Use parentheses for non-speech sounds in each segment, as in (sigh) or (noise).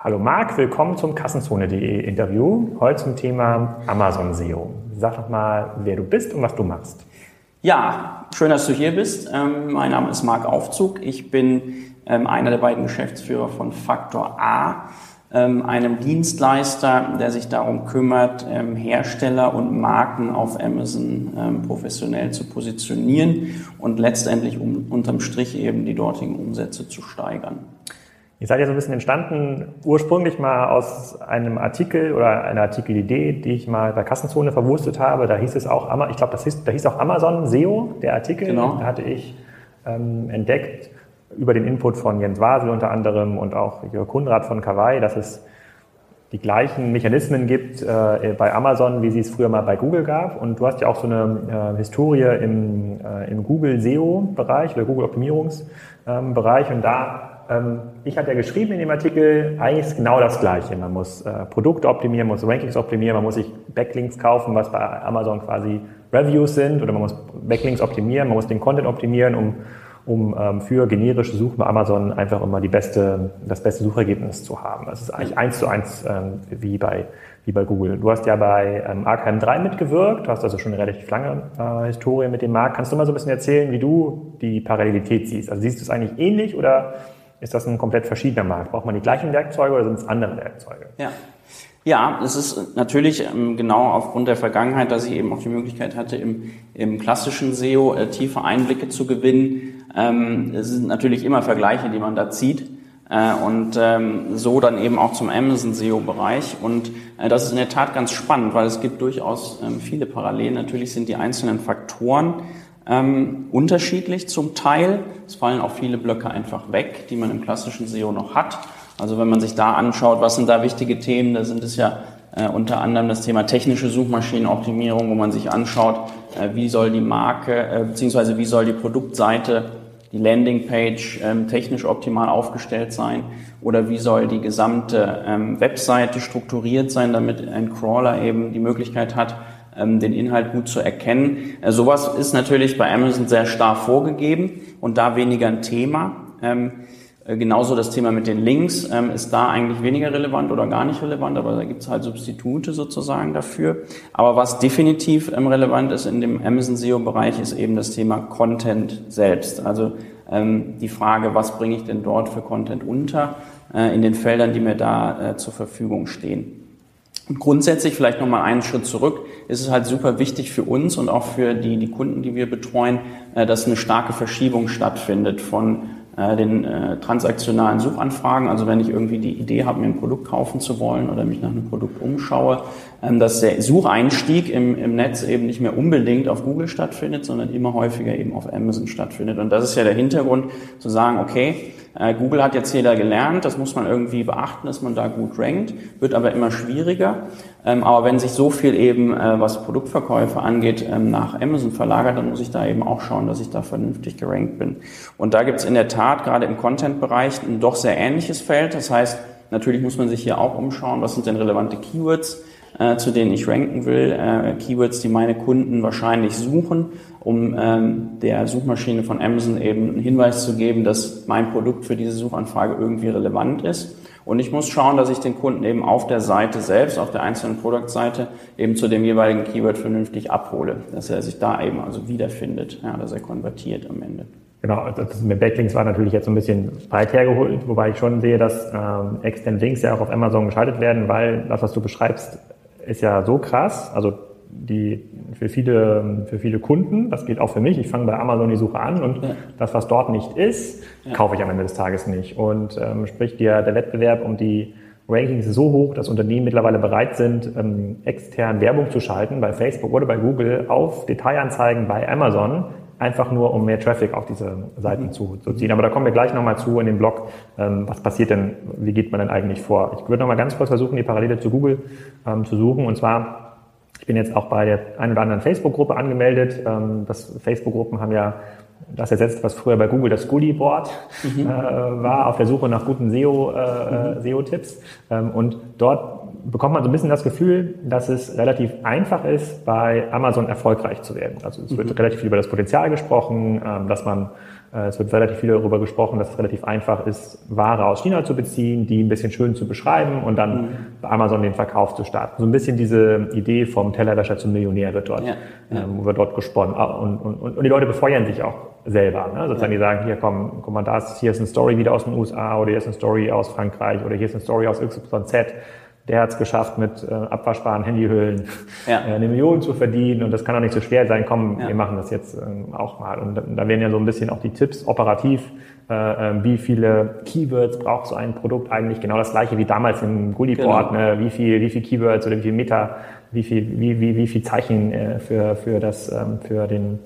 Hallo Marc, willkommen zum Kassenzone.de Interview. Heute zum Thema Amazon SEO. Sag doch mal, wer du bist und was du machst. Ja, schön, dass du hier bist. Ähm, mein Name ist Marc Aufzug. Ich bin ähm, einer der beiden Geschäftsführer von Faktor A, ähm, einem Dienstleister, der sich darum kümmert, Hersteller und Marken auf Amazon professionell zu positionieren und letztendlich unterm Strich eben die dortigen Umsätze zu steigern. Ihr seid ja so ein bisschen entstanden, ursprünglich mal aus einem Artikel oder einer Artikelidee, die ich mal bei Kassenzone verwurstet habe. Da hieß es auch, ich glaube, das hieß, da hieß auch Amazon SEO, der Artikel. Genau. Da hatte ich ähm, entdeckt über den Input von Jens Wasel unter anderem und auch Jörg Kunrad von Kawaii, dass es die gleichen Mechanismen gibt äh, bei Amazon, wie sie es früher mal bei Google gab. Und du hast ja auch so eine äh, Historie im, äh, im Google SEO-Bereich oder Google Optimierungsbereich. und da ähm, ich hatte ja geschrieben in dem Artikel, eigentlich ist genau das Gleiche. Man muss äh, Produkte optimieren, muss Rankings optimieren, man muss sich Backlinks kaufen, was bei Amazon quasi Reviews sind, oder man muss Backlinks optimieren, man muss den Content optimieren, um, um ähm, für generische Suchen bei Amazon einfach immer die beste, das beste Suchergebnis zu haben. Das ist eigentlich eins zu eins ähm, wie, bei, wie bei Google. Du hast ja bei ähm, Arkham 3 mitgewirkt, du hast also schon eine relativ lange äh, Historie mit dem Markt. Kannst du mal so ein bisschen erzählen, wie du die Parallelität siehst? Also siehst du es eigentlich ähnlich oder ist das ein komplett verschiedener Markt? Braucht man die gleichen Werkzeuge oder sind es andere Werkzeuge? Ja. Ja, es ist natürlich ähm, genau aufgrund der Vergangenheit, dass ich eben auch die Möglichkeit hatte, im, im klassischen SEO äh, tiefe Einblicke zu gewinnen. Ähm, es sind natürlich immer Vergleiche, die man da zieht. Äh, und ähm, so dann eben auch zum Amazon SEO-Bereich. Und äh, das ist in der Tat ganz spannend, weil es gibt durchaus ähm, viele Parallelen. Natürlich sind die einzelnen Faktoren ähm, unterschiedlich zum Teil. Es fallen auch viele Blöcke einfach weg, die man im klassischen SEO noch hat. Also wenn man sich da anschaut, was sind da wichtige Themen, da sind es ja äh, unter anderem das Thema technische Suchmaschinenoptimierung, wo man sich anschaut, äh, wie soll die Marke äh, beziehungsweise wie soll die Produktseite, die Landingpage ähm, technisch optimal aufgestellt sein oder wie soll die gesamte ähm, Webseite strukturiert sein, damit ein Crawler eben die Möglichkeit hat, ähm, den Inhalt gut zu erkennen. Äh, sowas ist natürlich bei Amazon sehr stark vorgegeben und da weniger ein Thema. Ähm, äh, genauso das Thema mit den Links ähm, ist da eigentlich weniger relevant oder gar nicht relevant, aber da gibt es halt Substitute sozusagen dafür. Aber was definitiv ähm, relevant ist in dem Amazon SEO-Bereich, ist eben das Thema Content selbst. Also ähm, die Frage, was bringe ich denn dort für Content unter äh, in den Feldern, die mir da äh, zur Verfügung stehen. Und grundsätzlich vielleicht nochmal einen Schritt zurück, ist es halt super wichtig für uns und auch für die, die Kunden, die wir betreuen, äh, dass eine starke Verschiebung stattfindet von äh, den äh, transaktionalen Suchanfragen. Also wenn ich irgendwie die Idee habe, mir ein Produkt kaufen zu wollen oder mich nach einem Produkt umschaue, ähm, dass der Sucheinstieg im, im Netz eben nicht mehr unbedingt auf Google stattfindet, sondern immer häufiger eben auf Amazon stattfindet. Und das ist ja der Hintergrund, zu sagen, okay, Google hat jetzt jeder gelernt, das muss man irgendwie beachten, dass man da gut rankt, wird aber immer schwieriger. Ähm, aber wenn sich so viel eben, äh, was Produktverkäufe angeht, ähm, nach Amazon verlagert, dann muss ich da eben auch schauen, dass ich da vernünftig gerankt bin. Und da gibt es in der Tat gerade im Content-Bereich ein doch sehr ähnliches Feld. Das heißt, natürlich muss man sich hier auch umschauen, was sind denn relevante Keywords, äh, zu denen ich ranken will. Äh, Keywords, die meine Kunden wahrscheinlich suchen, um ähm, der Suchmaschine von Amazon eben einen Hinweis zu geben, dass mein Produkt für diese Suchanfrage irgendwie relevant ist. Und ich muss schauen, dass ich den Kunden eben auf der Seite selbst, auf der einzelnen Produktseite, eben zu dem jeweiligen Keyword vernünftig abhole, dass er sich da eben also wiederfindet, ja, dass er konvertiert am Ende. Genau, das mit Backlinks war natürlich jetzt so ein bisschen weit hergeholt, wobei ich schon sehe, dass ähm, externe Links ja auch auf Amazon geschaltet werden, weil das, was du beschreibst, ist ja so krass. Also die für viele, für viele Kunden, das geht auch für mich, ich fange bei Amazon die Suche an und ja. das, was dort nicht ist, ja. kaufe ich am Ende des Tages nicht. Und ähm, sprich, der, der Wettbewerb um die Rankings ist so hoch, dass Unternehmen mittlerweile bereit sind, ähm, extern Werbung zu schalten, bei Facebook oder bei Google, auf Detailanzeigen bei Amazon, einfach nur, um mehr Traffic auf diese Seiten mhm. zu, zu ziehen. Aber da kommen wir gleich nochmal zu in dem Blog, ähm, was passiert denn, wie geht man denn eigentlich vor? Ich würde nochmal ganz kurz versuchen, die Parallele zu Google ähm, zu suchen. Und zwar ich bin jetzt auch bei der ein oder anderen Facebook-Gruppe angemeldet. Ähm, das Facebook-Gruppen haben ja das ersetzt, was früher bei Google das Goodie-Board mhm. äh, war, auf der Suche nach guten SEO, äh, mhm. SEO-Tipps. Ähm, und dort bekommt man so ein bisschen das Gefühl, dass es relativ einfach ist, bei Amazon erfolgreich zu werden. Also es wird mhm. relativ viel über das Potenzial gesprochen, ähm, dass man äh, es wird relativ viel darüber gesprochen, dass es relativ einfach ist, Ware aus China zu beziehen, die ein bisschen schön zu beschreiben und dann mhm. bei Amazon den Verkauf zu starten. So ein bisschen diese Idee vom Tellerwäscher zum Millionär wird dort, ja, ja. Ähm, wird dort gesponnen. Ah, und, und, und die Leute befeuern sich auch selber. Ne? Sozusagen ja. die sagen, hier komm, guck mal, das, hier ist eine Story wieder aus den USA oder hier ist eine Story aus Frankreich oder hier ist eine Story aus XYZ der hat es geschafft, mit äh, abwaschbaren Handyhüllen ja. äh, eine Million zu verdienen und das kann doch nicht so schwer sein, komm, ja. wir machen das jetzt äh, auch mal. Und da werden ja so ein bisschen auch die Tipps operativ, äh, äh, wie viele Keywords braucht so ein Produkt eigentlich, genau das gleiche wie damals im Gullyboard, genau. ne? wie viel, wie viel Keywords oder wie viel Meta, wie viel, wie, wie, wie viel Zeichen äh, für, für das, ähm, für den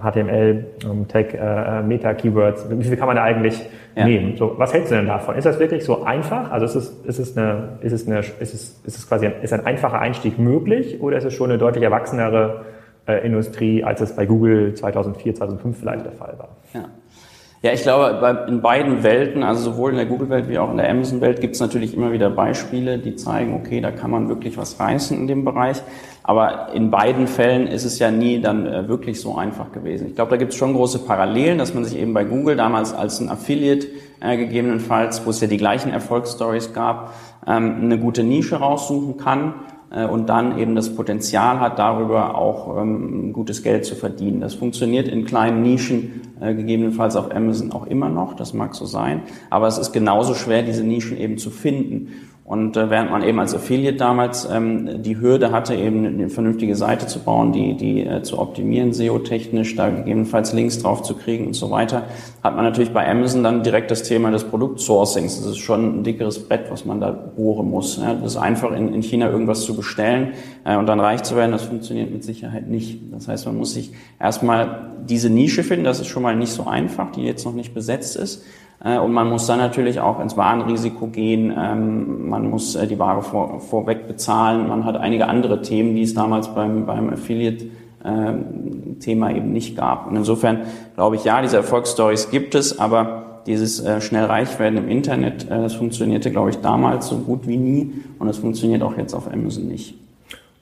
HTML, ähm, Tag, äh, äh, Meta-Keywords, wie viel kann man da eigentlich ja. nehmen? So, was hältst du denn davon? Ist das wirklich so einfach? Also ist es, ist es eine, ist es eine, ist es, ist es quasi ein, ist ein einfacher Einstieg möglich oder ist es schon eine deutlich erwachsenere äh, Industrie, als es bei Google 2004, 2005 vielleicht der Fall war? Ja. Ja, ich glaube, in beiden Welten, also sowohl in der Google-Welt wie auch in der Amazon-Welt, gibt es natürlich immer wieder Beispiele, die zeigen, okay, da kann man wirklich was reißen in dem Bereich. Aber in beiden Fällen ist es ja nie dann äh, wirklich so einfach gewesen. Ich glaube, da gibt es schon große Parallelen, dass man sich eben bei Google damals als ein Affiliate äh, gegebenenfalls, wo es ja die gleichen Erfolgsstories gab, ähm, eine gute Nische raussuchen kann und dann eben das Potenzial hat, darüber auch ähm, gutes Geld zu verdienen. Das funktioniert in kleinen Nischen, äh, gegebenenfalls auf Amazon auch immer noch, das mag so sein, aber es ist genauso schwer, diese Nischen eben zu finden. Und äh, während man eben als Affiliate damals ähm, die Hürde hatte, eben eine vernünftige Seite zu bauen, die, die äh, zu optimieren, SEO-technisch, da gegebenenfalls Links drauf zu kriegen und so weiter, hat man natürlich bei Amazon dann direkt das Thema des Produktsourcings. Das ist schon ein dickeres Brett, was man da bohren muss. Ja, das ist einfach in, in China irgendwas zu bestellen äh, und dann reich zu werden, das funktioniert mit Sicherheit nicht. Das heißt, man muss sich erstmal diese Nische finden, das ist schon mal nicht so einfach, die jetzt noch nicht besetzt ist. Äh, und man muss dann natürlich auch ins Warenrisiko gehen. Ähm, man muss äh, die Ware vor, vorweg bezahlen. Man hat einige andere Themen, die es damals beim, beim Affiliate-Thema ähm, eben nicht gab. Und insofern glaube ich, ja, diese Erfolgsstories gibt es, aber dieses äh, schnell reich werden im Internet, das funktionierte, glaube ich, damals so gut wie nie und das funktioniert auch jetzt auf Amazon nicht.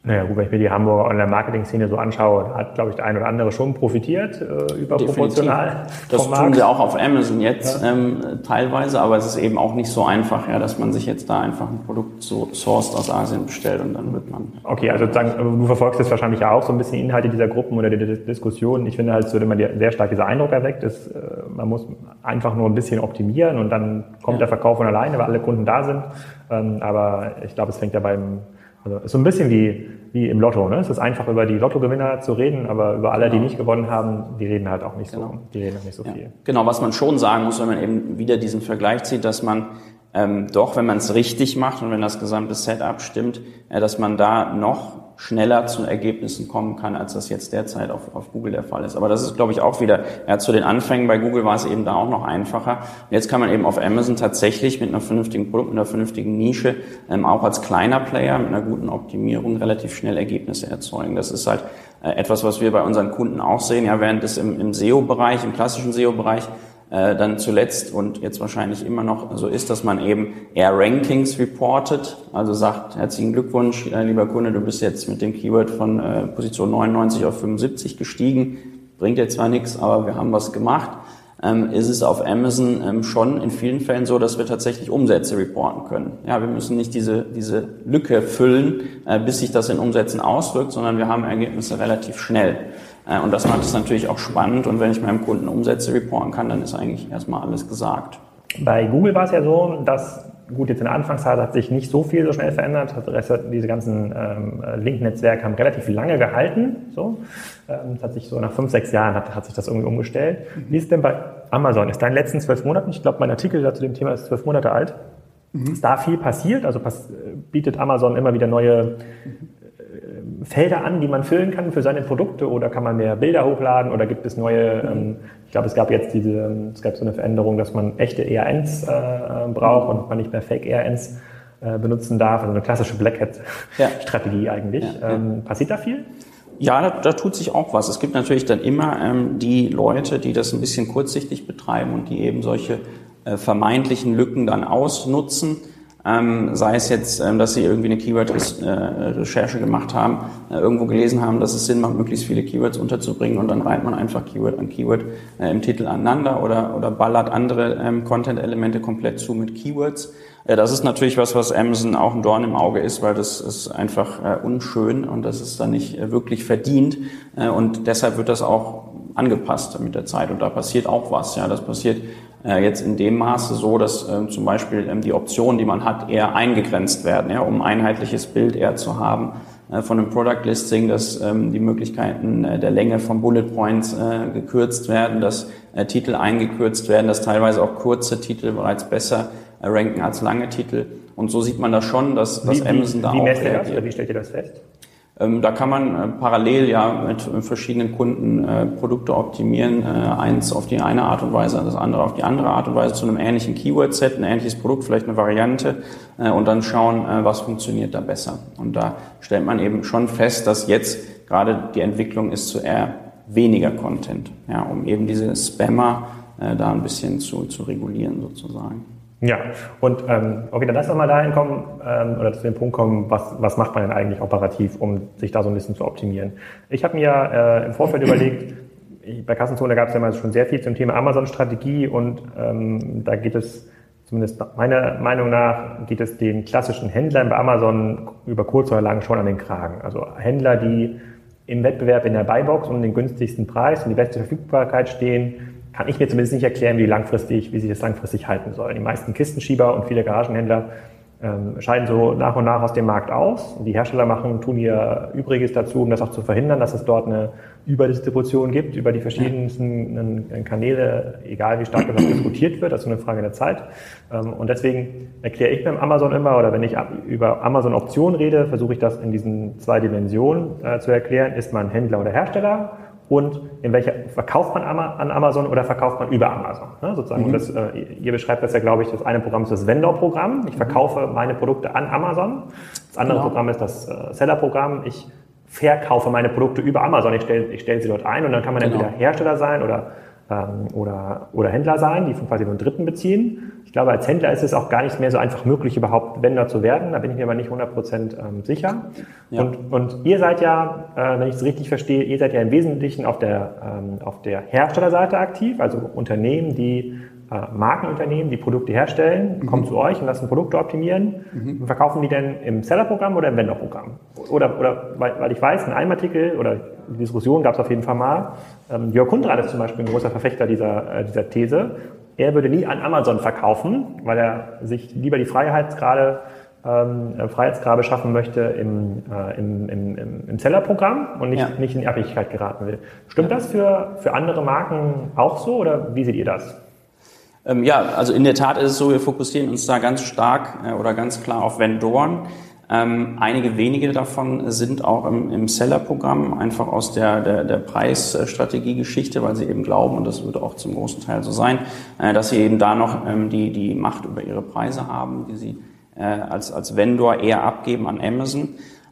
Naja, gut, wenn ich mir die Hamburger Online-Marketing-Szene so anschaue, hat, glaube ich, der ein oder andere schon profitiert, äh, überproportional. Das tun sie auch auf Amazon jetzt ja. ähm, teilweise, aber es ist eben auch nicht so einfach, ja, dass man sich jetzt da einfach ein Produkt so sourced aus Asien bestellt und dann wird man. Okay, also sozusagen, du verfolgst jetzt wahrscheinlich auch so ein bisschen Inhalte dieser Gruppen oder der Diskussion. Ich finde halt, so immer sehr stark dieser Eindruck erweckt ist, äh, man muss einfach nur ein bisschen optimieren und dann kommt ja. der Verkauf von alleine, weil alle Kunden da sind. Ähm, aber ich glaube, es fängt ja beim also ist so ein bisschen wie, wie im Lotto. Ne? Es ist einfach über die Lottogewinner zu reden, aber über alle, genau. die nicht gewonnen haben, die reden halt auch nicht genau. so, die reden auch nicht so ja. viel. Genau, was man schon sagen muss, wenn man eben wieder diesen Vergleich zieht, dass man ähm, doch, wenn man es richtig macht und wenn das gesamte Setup stimmt, äh, dass man da noch schneller zu Ergebnissen kommen kann, als das jetzt derzeit auf, auf Google der Fall ist. Aber das ist, glaube ich, auch wieder, ja, zu den Anfängen bei Google war es eben da auch noch einfacher. Und jetzt kann man eben auf Amazon tatsächlich mit einer vernünftigen Produkt, mit einer vernünftigen Nische, ähm, auch als kleiner Player mit einer guten Optimierung relativ schnell Ergebnisse erzeugen. Das ist halt äh, etwas, was wir bei unseren Kunden auch sehen. Ja, während es im, im SEO-Bereich, im klassischen SEO-Bereich äh, dann zuletzt und jetzt wahrscheinlich immer noch so ist, dass man eben eher Rankings reportet, also sagt, herzlichen Glückwunsch, äh, lieber Kunde, du bist jetzt mit dem Keyword von äh, Position 99 auf 75 gestiegen, bringt jetzt zwar nichts, aber wir haben was gemacht, ähm, ist es auf Amazon ähm, schon in vielen Fällen so, dass wir tatsächlich Umsätze reporten können. Ja, wir müssen nicht diese, diese Lücke füllen, äh, bis sich das in Umsätzen auswirkt, sondern wir haben Ergebnisse relativ schnell. Äh, und das macht es natürlich auch spannend. Und wenn ich meinem Kunden Umsätze reporten kann, dann ist eigentlich erstmal alles gesagt. Bei Google war es ja so, dass, gut, jetzt in der Anfangszeit hat sich nicht so viel so schnell verändert. Diese ganzen ähm, Link-Netzwerke haben relativ lange gehalten. So. Ähm, das hat sich so nach fünf, sechs Jahren hat, hat sich das irgendwie umgestellt. Mhm. Wie ist denn bei Amazon? Ist da in den letzten zwölf Monaten, ich glaube, mein Artikel zu dem Thema ist zwölf Monate alt, mhm. ist da viel passiert? Also pass, bietet Amazon immer wieder neue Felder an, die man füllen kann für seine Produkte oder kann man mehr Bilder hochladen oder gibt es neue, mhm. ähm, ich glaube, es gab jetzt diese, es gab so eine Veränderung, dass man echte ERNs äh, äh, braucht und man nicht mehr Fake ERNs äh, benutzen darf, also eine klassische Black Hat-Strategie ja. (laughs) eigentlich. Ja, ja. Ähm, passiert da viel? Ja, da, da, tut sich auch was. Es gibt natürlich dann immer ähm, die Leute, die das ein bisschen kurzsichtig betreiben und die eben solche äh, vermeintlichen Lücken dann ausnutzen ähm, sei es jetzt, ähm, dass sie irgendwie eine Keyword-Recherche gemacht haben, äh, irgendwo gelesen haben, dass es Sinn macht, möglichst viele Keywords unterzubringen und dann reiht man einfach Keyword an Keyword äh, im Titel aneinander oder, oder ballert andere ähm, Content-Elemente komplett zu mit Keywords. Äh, das ist natürlich was, was Amazon auch ein Dorn im Auge ist, weil das ist einfach äh, unschön und das ist dann nicht äh, wirklich verdient äh, und deshalb wird das auch angepasst mit der Zeit und da passiert auch was. Ja, das passiert äh, jetzt in dem Maße so, dass äh, zum Beispiel ähm, die Optionen, die man hat, eher eingegrenzt werden, ja, um ein einheitliches Bild eher zu haben äh, von einem Product Listing, dass ähm, die Möglichkeiten äh, der Länge von Bullet Points äh, gekürzt werden, dass äh, Titel eingekürzt werden, dass teilweise auch kurze Titel bereits besser äh, ranken als lange Titel. Und so sieht man das schon, dass, dass wie, Amazon wie, da wie auch messt ihr das, oder wie stellt ihr das fest? Ähm, da kann man äh, parallel ja mit äh, verschiedenen Kunden äh, Produkte optimieren. Eins auf die eine Art und Weise, das andere auf die andere Art und Weise zu einem ähnlichen Keyword-Set, ein ähnliches Produkt, vielleicht eine Variante und dann schauen, was funktioniert da besser. Und da stellt man eben schon fest, dass jetzt gerade die Entwicklung ist zu eher weniger Content, ja, um eben diese Spammer da ein bisschen zu, zu regulieren sozusagen. Ja, und ähm, okay, dann lass doch mal dahin kommen ähm, oder zu dem Punkt kommen, was, was macht man denn eigentlich operativ, um sich da so ein bisschen zu optimieren. Ich habe mir äh, im Vorfeld (clears throat) überlegt, bei Kassenzone gab es ja mal schon sehr viel zum Thema Amazon-Strategie und ähm, da geht es, zumindest meiner Meinung nach, geht es den klassischen Händlern bei Amazon über kurz oder lang schon an den Kragen. Also Händler, die im Wettbewerb in der Buybox um den günstigsten Preis und die beste Verfügbarkeit stehen, kann ich mir zumindest nicht erklären, wie langfristig, wie sich das langfristig halten soll. Die meisten Kistenschieber und viele Garagenhändler ähm, scheiden so nach und nach aus dem Markt aus. Die Hersteller machen, tun ihr Übriges dazu, um das auch zu verhindern, dass es dort eine Überdistribution gibt über die verschiedensten äh, Kanäle, egal wie stark das diskutiert wird, das ist nur eine Frage der Zeit. Ähm, und deswegen erkläre ich beim Amazon immer, oder wenn ich über Amazon-Optionen rede, versuche ich das in diesen zwei Dimensionen äh, zu erklären. Ist man Händler oder Hersteller? Und in welcher verkauft man an Amazon oder verkauft man über Amazon. Ne, sozusagen. Mhm. Das, äh, ihr beschreibt das ja, glaube ich, das eine Programm ist das Vendor-Programm. Ich verkaufe meine Produkte an Amazon. Das andere genau. Programm ist das äh, Seller-Programm. Ich verkaufe meine Produkte über Amazon. Ich stelle ich stell sie dort ein und dann kann man genau. entweder Hersteller sein oder oder, oder Händler sein, die von quasi von Dritten beziehen. Ich glaube, als Händler ist es auch gar nicht mehr so einfach möglich, überhaupt Vendor zu werden. Da bin ich mir aber nicht 100% ähm, sicher. Ja. Und, und ihr seid ja, äh, wenn ich es richtig verstehe, ihr seid ja im Wesentlichen auf der, ähm, auf der Herstellerseite aktiv, also Unternehmen, die Markenunternehmen, die Produkte herstellen, mhm. kommen zu euch und lassen Produkte optimieren. Mhm. Verkaufen die denn im Sellerprogramm oder im Vendorprogramm? Oder, oder weil, weil ich weiß, in einem Artikel oder die Diskussion gab es auf jeden Fall mal, ähm, Jörg Kundrath ist zum Beispiel ein großer Verfechter dieser, äh, dieser These. Er würde nie an Amazon verkaufen, weil er sich lieber die Freiheitsgrade ähm, äh, Freiheitsgrade schaffen möchte im, äh, im, im, im Sellerprogramm und nicht, ja. nicht in die Abhängigkeit geraten will. Stimmt ja. das für, für andere Marken auch so oder wie seht ihr das? Ähm, ja, also in der Tat ist es so, wir fokussieren uns da ganz stark äh, oder ganz klar auf Vendoren. Ähm, einige wenige davon sind auch im, im Seller-Programm, einfach aus der, der, der Preisstrategie-Geschichte, weil sie eben glauben, und das würde auch zum großen Teil so sein, äh, dass sie eben da noch ähm, die, die Macht über ihre Preise haben, die sie äh, als, als Vendor eher abgeben an Amazon.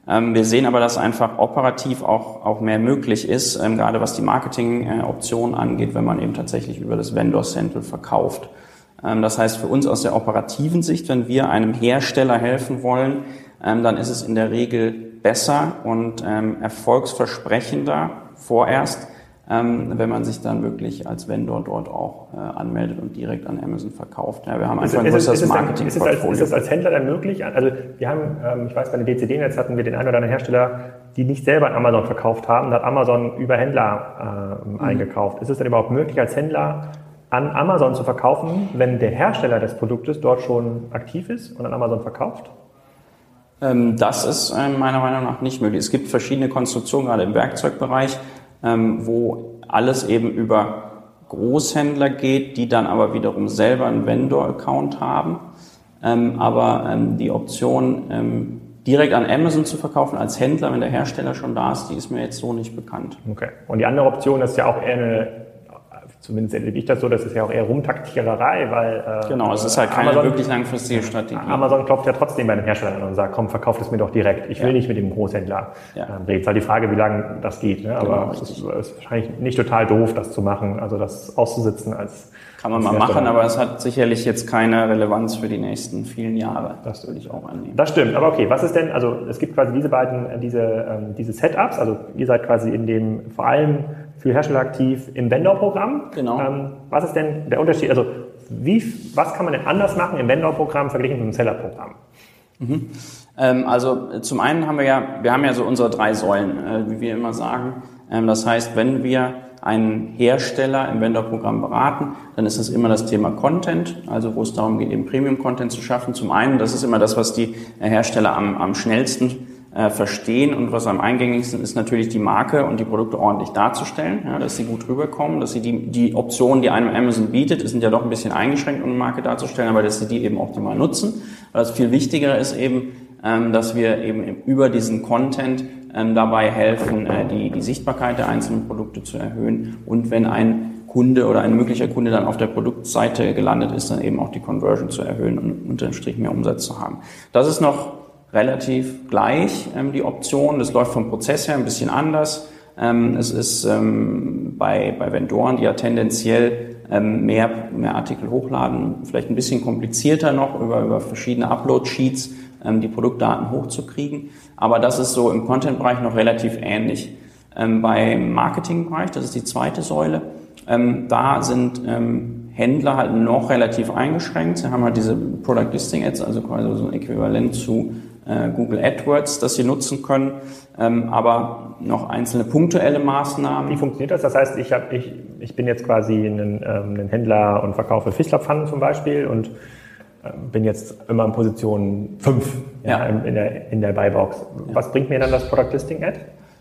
Ähm, wir sehen aber, dass einfach operativ auch, auch mehr möglich ist, ähm, gerade was die Marketingoptionen angeht, wenn man eben tatsächlich über das Vendor Central verkauft. Ähm, das heißt, für uns aus der operativen Sicht, wenn wir einem Hersteller helfen wollen, dann ist es in der Regel besser und erfolgsversprechender vorerst, ähm, wenn man sich dann wirklich als Vendor dort auch äh, anmeldet und direkt an Amazon verkauft. Ja, wir haben einfach ein größeres marketing ist, ist, ist es als Händler dann möglich? Also wir haben, ähm, ich weiß, bei den DCD-Netz hatten wir den einen oder anderen Hersteller, die nicht selber an Amazon verkauft haben, da hat Amazon über Händler äh, mhm. eingekauft. Ist es denn überhaupt möglich, als Händler an Amazon zu verkaufen, wenn der Hersteller des Produktes dort schon aktiv ist und an Amazon verkauft? Ähm, das ist äh, meiner Meinung nach nicht möglich. Es gibt verschiedene Konstruktionen, gerade im Werkzeugbereich, ähm, wo alles eben über Großhändler geht, die dann aber wiederum selber einen Vendor-Account haben. Ähm, aber ähm, die Option, ähm, direkt an Amazon zu verkaufen als Händler, wenn der Hersteller schon da ist, die ist mir jetzt so nicht bekannt. Okay. Und die andere Option ist ja auch eher eine zumindest erlebe ich das so, das ist ja auch eher Rumtaktiererei, weil äh, genau, es ist halt keine Amazon, wirklich langfristige Strategie. Amazon klopft ja trotzdem bei den Herstellern an und sagt, komm, verkauf es mir doch direkt. Ich will ja. nicht mit dem Großhändler ja. ähm, reden. Es ist halt die Frage, wie lange das geht. Ne? Aber genau, es ist, ist, wahrscheinlich nicht total doof, das zu machen, also das auszusitzen als Kann man mal machen, aber es hat sicherlich jetzt keine Relevanz für die nächsten vielen Jahre. Das würde ich auch annehmen. Das stimmt. Aber okay, was ist denn, also es gibt quasi diese beiden, äh, diese, ähm, diese Setups, also ihr seid quasi in dem, vor allem für Hersteller aktiv im Vendor-Programm. Genau. Ähm, was ist denn der Unterschied, also wie, was kann man denn anders machen im Vendor-Programm verglichen mit dem Seller-Programm? Mhm. Ähm, also zum einen haben wir ja, wir haben ja so unsere drei Säulen, äh, wie wir immer sagen. Ähm, das heißt, wenn wir einen Hersteller im Vendor-Programm beraten, dann ist das immer das Thema Content, also wo es darum geht, eben Premium-Content zu schaffen. Zum einen, das ist immer das, was die Hersteller am, am schnellsten äh, verstehen und was am eingängigsten ist natürlich die Marke und die Produkte ordentlich darzustellen, ja, dass sie gut rüberkommen, dass sie die, die Optionen, die einem Amazon bietet, sind ja doch ein bisschen eingeschränkt, um eine Marke darzustellen, aber dass sie die eben optimal nutzen. Was viel wichtiger ist eben, dass wir eben über diesen Content ähm, dabei helfen, äh, die, die Sichtbarkeit der einzelnen Produkte zu erhöhen und wenn ein Kunde oder ein möglicher Kunde dann auf der Produktseite gelandet ist, dann eben auch die Conversion zu erhöhen und unterm Strich mehr Umsatz zu haben. Das ist noch relativ gleich, ähm, die Option. Das läuft vom Prozess her ein bisschen anders. Ähm, es ist ähm, bei, bei Vendoren, die ja tendenziell ähm, mehr, mehr Artikel hochladen, vielleicht ein bisschen komplizierter noch über, über verschiedene Upload-Sheets ähm, die Produktdaten hochzukriegen. Aber das ist so im Content-Bereich noch relativ ähnlich. Ähm, beim Marketing-Bereich, das ist die zweite Säule, ähm, da sind ähm, Händler halt noch relativ eingeschränkt. Sie haben halt diese Product Listing Ads, also quasi so ein Äquivalent zu äh, Google AdWords, das sie nutzen können, ähm, aber noch einzelne punktuelle Maßnahmen. Wie funktioniert das? Das heißt, ich, hab, ich, ich bin jetzt quasi ein, ähm, ein Händler und verkaufe Fischlapfannen zum Beispiel und ähm, bin jetzt immer in Position 5 ja. in, der, in der Buybox. Was bringt mir dann das Product Listing Ad?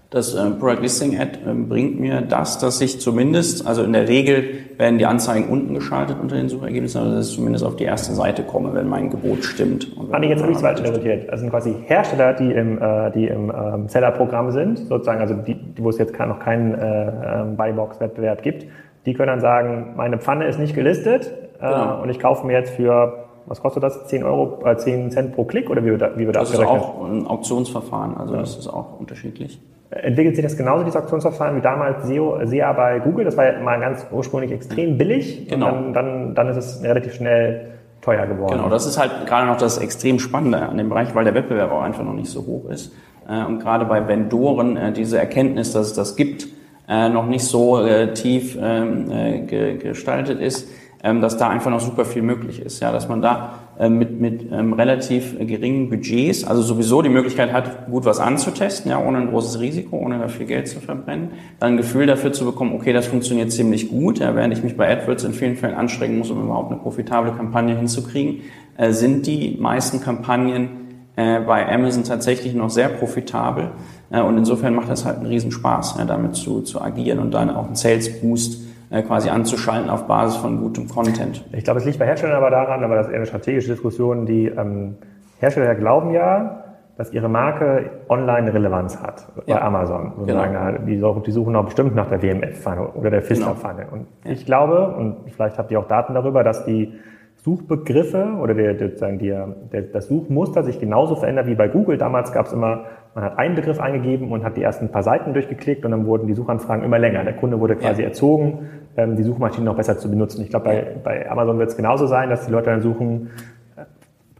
Das äh, Product Listing Ad äh, bringt mir das, dass ich zumindest, also in der Regel werden die Anzeigen unten geschaltet unter den Suchergebnissen, also dass ich zumindest auf die erste Seite komme, wenn mein Gebot stimmt. Fand ich jetzt nicht falsch interpretiert. Das sind quasi Hersteller, die im, äh, die im ähm, Seller-Programm sind, sozusagen, also die, wo es jetzt noch keinen äh, ähm, Buybox-Wettbewerb gibt. Die können dann sagen, meine Pfanne ist nicht gelistet äh, genau. und ich kaufe mir jetzt für was kostet das? 10 Euro, äh, 10 Cent pro Klick oder wie wird, wie wird das, das ist auch ein Auktionsverfahren, also ja. das ist auch unterschiedlich. Entwickelt sich das genauso, dieses Auktionsverfahren, wie damals SEO, SEA bei Google? Das war ja mal ganz ursprünglich extrem billig. Genau. Und dann, dann, dann ist es relativ schnell teuer geworden. Genau, das ist halt gerade noch das extrem Spannende an dem Bereich, weil der Wettbewerb auch einfach noch nicht so hoch ist. Äh, und gerade bei Vendoren äh, diese Erkenntnis, dass es das gibt, äh, noch nicht so tief ähm, gestaltet ist, dass da einfach noch super viel möglich ist. Ja, dass man da ähm, mit, mit ähm, relativ geringen Budgets, also sowieso die Möglichkeit hat, gut was anzutesten, ja, ohne ein großes Risiko, ohne da viel Geld zu verbrennen, dann ein Gefühl dafür zu bekommen, okay, das funktioniert ziemlich gut, ja, während ich mich bei AdWords in vielen Fällen anstrengen muss, um überhaupt eine profitable Kampagne hinzukriegen, äh, sind die meisten Kampagnen äh, bei Amazon tatsächlich noch sehr profitabel. Äh, und insofern macht das halt einen Riesenspaß, ja, damit zu, zu agieren und dann auch einen Sales Boost quasi anzuschalten auf Basis von gutem Content. Ich glaube, es liegt bei Herstellern aber daran, aber das ist eher eine strategische Diskussion, die ähm, Hersteller glauben ja, dass ihre Marke online Relevanz hat bei ja. Amazon. Genau. Die, die, suchen auch bestimmt nach der WMF-Pfanne oder der Fister-Pfanne. Genau. Und ja. ich glaube, und vielleicht habt ihr auch Daten darüber, dass die Suchbegriffe oder der, der, der, das Suchmuster sich genauso verändert wie bei Google. Damals gab es immer, man hat einen Begriff eingegeben und hat die ersten paar Seiten durchgeklickt und dann wurden die Suchanfragen immer länger. Der Kunde wurde quasi ja. erzogen, ähm, die Suchmaschinen noch besser zu benutzen. Ich glaube, bei, bei Amazon wird es genauso sein, dass die Leute dann suchen,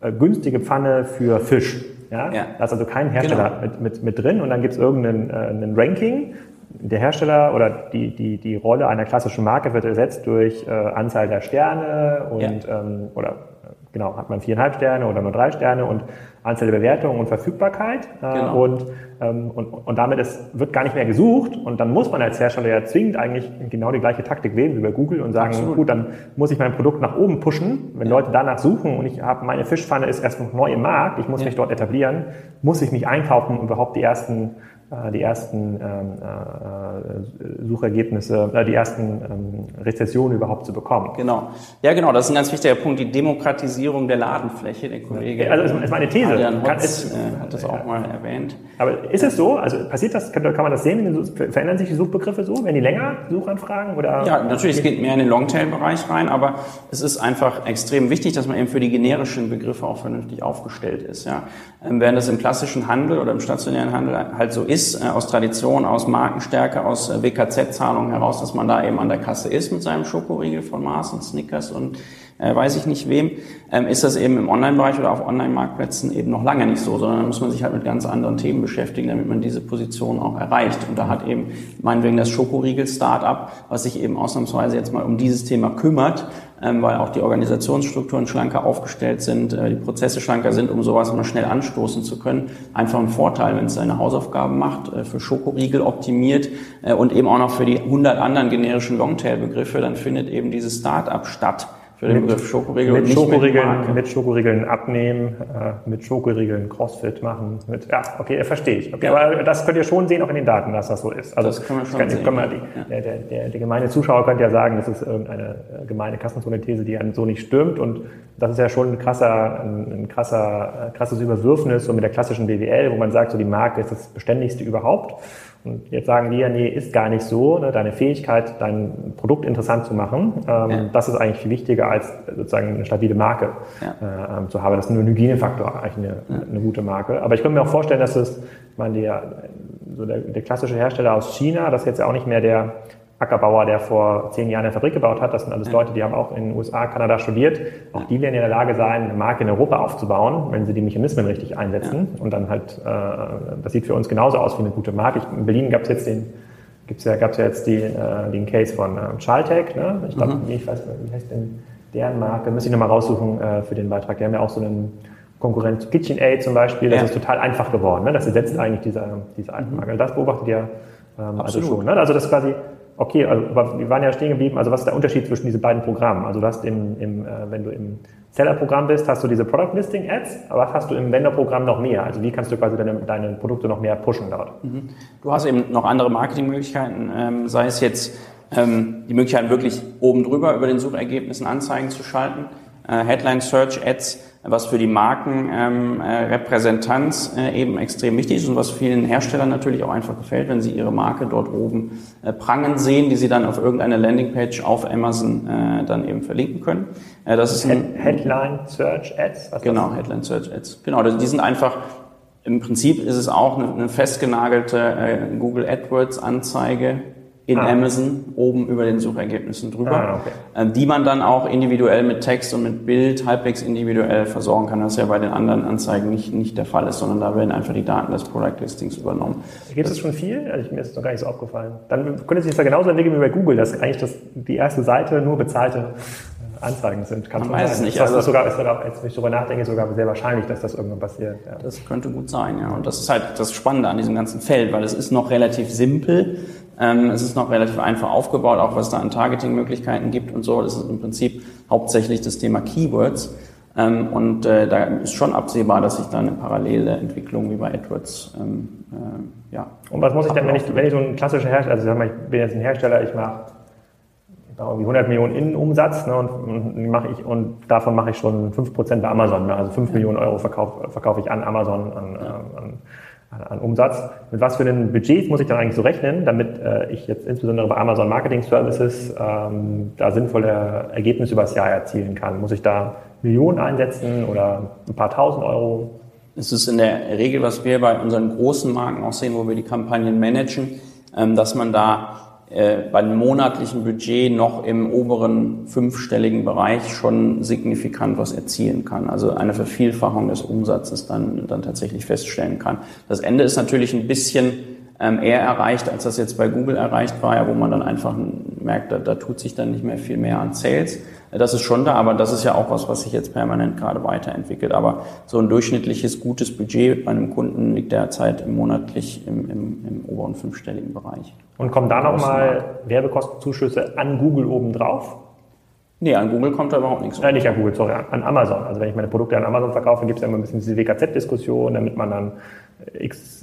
äh, günstige Pfanne für Fisch. Ja? ja. Da ist also kein Hersteller genau. mit, mit, mit drin und dann gibt es irgendein äh, Ranking. Der Hersteller oder die, die, die Rolle einer klassischen Marke wird ersetzt durch äh, Anzahl der Sterne und ja. ähm, oder genau, hat man viereinhalb Sterne oder nur drei Sterne und Anzahl der Bewertungen und Verfügbarkeit. Äh, genau. und, ähm, und, und damit ist, wird gar nicht mehr gesucht und dann muss man als Hersteller ja zwingend eigentlich genau die gleiche Taktik wählen wie bei Google und sagen, Absolut. gut, dann muss ich mein Produkt nach oben pushen. Wenn ja. Leute danach suchen und ich habe meine Fischpfanne ist erst noch neu im Markt, ich muss ja. mich dort etablieren, muss ich mich einkaufen, um überhaupt die ersten die ersten ähm, äh, Suchergebnisse, äh, die ersten ähm, Rezessionen überhaupt zu bekommen. Genau. Ja, genau. Das ist ein ganz wichtiger Punkt. Die Demokratisierung der Ladenfläche. Der Kollege. Also das ist meine These. Adrian Hotz, ist, äh, hat das auch mal erwähnt. Aber ist es so? Also passiert das? Kann, kann man das sehen? Verändern sich die Suchbegriffe so? Werden die länger Suchanfragen oder? Ja, natürlich. Es geht mehr in den Longtail-Bereich rein, aber es ist einfach extrem wichtig, dass man eben für die generischen Begriffe auch vernünftig aufgestellt ist. Ja, ähm, während das im klassischen Handel oder im stationären Handel halt so ist ist, äh, aus Tradition, aus Markenstärke, aus äh, WKZ-Zahlungen heraus, dass man da eben an der Kasse ist mit seinem Schokoriegel von Mars und Snickers und äh, weiß ich nicht wem, ähm, ist das eben im Online-Bereich oder auf Online-Marktplätzen eben noch lange nicht so, sondern da muss man sich halt mit ganz anderen Themen beschäftigen, damit man diese Position auch erreicht. Und da hat eben meinetwegen das Schokoriegel-Startup, was sich eben ausnahmsweise jetzt mal um dieses Thema kümmert, ähm, weil auch die Organisationsstrukturen schlanker aufgestellt sind, äh, die Prozesse schlanker sind, um sowas mal schnell anstoßen zu können. Einfach ein Vorteil, wenn es seine Hausaufgaben macht, äh, für Schokoriegel optimiert äh, und eben auch noch für die 100 anderen generischen Longtail-Begriffe, dann findet eben dieses Startup statt für den Begriff Schokoriegel. Mit, Schokoriegeln, mit Schokoriegeln abnehmen, äh, mit Schokoriegeln Crossfit machen. Mit, ja, okay, verstehe ich. Okay, ja. Aber das könnt ihr schon sehen, auch in den Daten, dass das so ist. Also das können wir schon kann, sehen. Man, die, ja. der, der, der, der gemeine Zuschauer könnte ja sagen, das ist irgendeine äh, gemeine Kassenzone-These, die so nicht stimmt. Und das ist ja schon ein krasser, ein, ein krasser, äh, krasses Überwürfnis so mit der klassischen BWL, wo man sagt, so die Marke ist das Beständigste überhaupt. Und jetzt sagen wir, nee, ist gar nicht so. Ne? Deine Fähigkeit, dein Produkt interessant zu machen, ähm, ja. das ist eigentlich viel wichtiger als sozusagen eine stabile Marke ja. äh, zu haben. Das ist nur ein Hygienefaktor, eigentlich eine, ja. eine gute Marke. Aber ich könnte mir auch vorstellen, dass es, ich meine, der, so der, der klassische Hersteller aus China, das ist jetzt ja auch nicht mehr der Ackerbauer, der vor zehn Jahren eine Fabrik gebaut hat. Das sind alles. Leute, die haben auch in den USA, Kanada studiert. Auch die werden in der Lage sein, eine Marke in Europa aufzubauen, wenn sie die Mechanismen richtig einsetzen. Und dann halt, äh, das sieht für uns genauso aus wie eine gute Marke. Ich, in Berlin gab es jetzt den, gibt's ja, gab's ja jetzt die, äh, den Case von äh, Charltech. Ne? Ich glaube, mhm. ich weiß, wie heißt denn deren Marke? Müsste ich nochmal raussuchen äh, für den Beitrag. Die haben ja auch so einen Konkurrent zu KitchenAid zum Beispiel. Das ja. ist total einfach geworden. Ne? Das ersetzt eigentlich diese, diese alte mhm. Marke. Das beobachtet ihr ähm, also schon. Ne? Also das quasi Okay, also wir waren ja stehen geblieben. Also was ist der Unterschied zwischen diesen beiden Programmen? Also du hast im, im äh, wenn du im Seller-Programm bist, hast du diese Product Listing Ads, aber was hast du im Vendor-Programm noch mehr? Also wie kannst du quasi deine, deine Produkte noch mehr pushen dort? Mhm. Du hast eben noch andere Marketingmöglichkeiten, ähm, sei es jetzt ähm, die Möglichkeit wirklich oben drüber über den Suchergebnissen Anzeigen zu schalten, äh, Headline Search Ads was für die Markenrepräsentanz ähm, äh, eben extrem wichtig ist und was vielen Herstellern natürlich auch einfach gefällt, wenn sie ihre Marke dort oben äh, prangen sehen, die sie dann auf irgendeiner Landingpage auf Amazon äh, dann eben verlinken können. Äh, das ist ein, Headline Search Ads. Was genau, Headline Search Ads. Genau, die sind einfach im Prinzip ist es auch eine, eine festgenagelte äh, Google AdWords Anzeige in ah. Amazon oben über den Suchergebnissen drüber, ah, okay. Ähm, die man dann auch individuell mit Text und mit Bild halbwegs individuell versorgen kann, was ja bei den anderen Anzeigen nicht, nicht der Fall ist, sondern da werden einfach die Daten des Product Listings übernommen. Gibt es schon viel? Also mir ist das noch gar nicht so aufgefallen. Dann könnte sich das ja genauso entwickeln wie bei Google, dass eigentlich das, die erste Seite nur bezahlte äh, Anzeigen sind. Kann Man weiß es nicht. Das also, ist sogar, ist sogar, wenn ich darüber nachdenke, sogar sehr wahrscheinlich, dass das irgendwann passiert. Ja. Das könnte gut sein, ja. Und das ist halt das Spannende an diesem ganzen Feld, weil es ist noch relativ simpel. Ähm, es ist noch relativ einfach aufgebaut, auch was da an Targeting-Möglichkeiten gibt und so. Das ist im Prinzip hauptsächlich das Thema Keywords. Ähm, und äh, da ist schon absehbar, dass sich da eine parallele Entwicklung wie bei AdWords ähm, äh, ja. Und was muss ich denn, wenn ich, wenn ich so ein klassischer Hersteller, also ich bin jetzt ein Hersteller, ich mache irgendwie 100 Millionen Innenumsatz ne, und, und, mache ich, und davon mache ich schon 5% bei Amazon. Ne, also 5 Millionen Euro verkaufe verkauf ich an Amazon, an, ja. an an Umsatz. Mit was für einem Budget muss ich dann eigentlich so rechnen, damit äh, ich jetzt insbesondere bei Amazon Marketing Services ähm, da sinnvolle Ergebnisse übers Jahr erzielen kann? Muss ich da Millionen einsetzen oder ein paar tausend Euro? Es ist in der Regel, was wir bei unseren großen Marken auch sehen, wo wir die Kampagnen managen, ähm, dass man da äh, bei einem monatlichen Budget noch im oberen fünfstelligen Bereich schon signifikant was erzielen kann. Also eine Vervielfachung des Umsatzes dann, dann tatsächlich feststellen kann. Das Ende ist natürlich ein bisschen ähm, eher erreicht, als das jetzt bei Google erreicht war, wo man dann einfach merkt, da, da tut sich dann nicht mehr viel mehr an Sales. Das ist schon da, aber das ist ja auch was, was sich jetzt permanent gerade weiterentwickelt. Aber so ein durchschnittliches gutes Budget bei einem Kunden liegt derzeit monatlich im, im, im oberen fünfstelligen Bereich. Und kommen da nochmal Werbekostenzuschüsse an Google obendrauf? Nee, an Google kommt da überhaupt nichts. Nein, nicht an Google, sorry, an Amazon. Also wenn ich meine Produkte an Amazon verkaufe, gibt es ja immer ein bisschen diese WKZ-Diskussion, damit man dann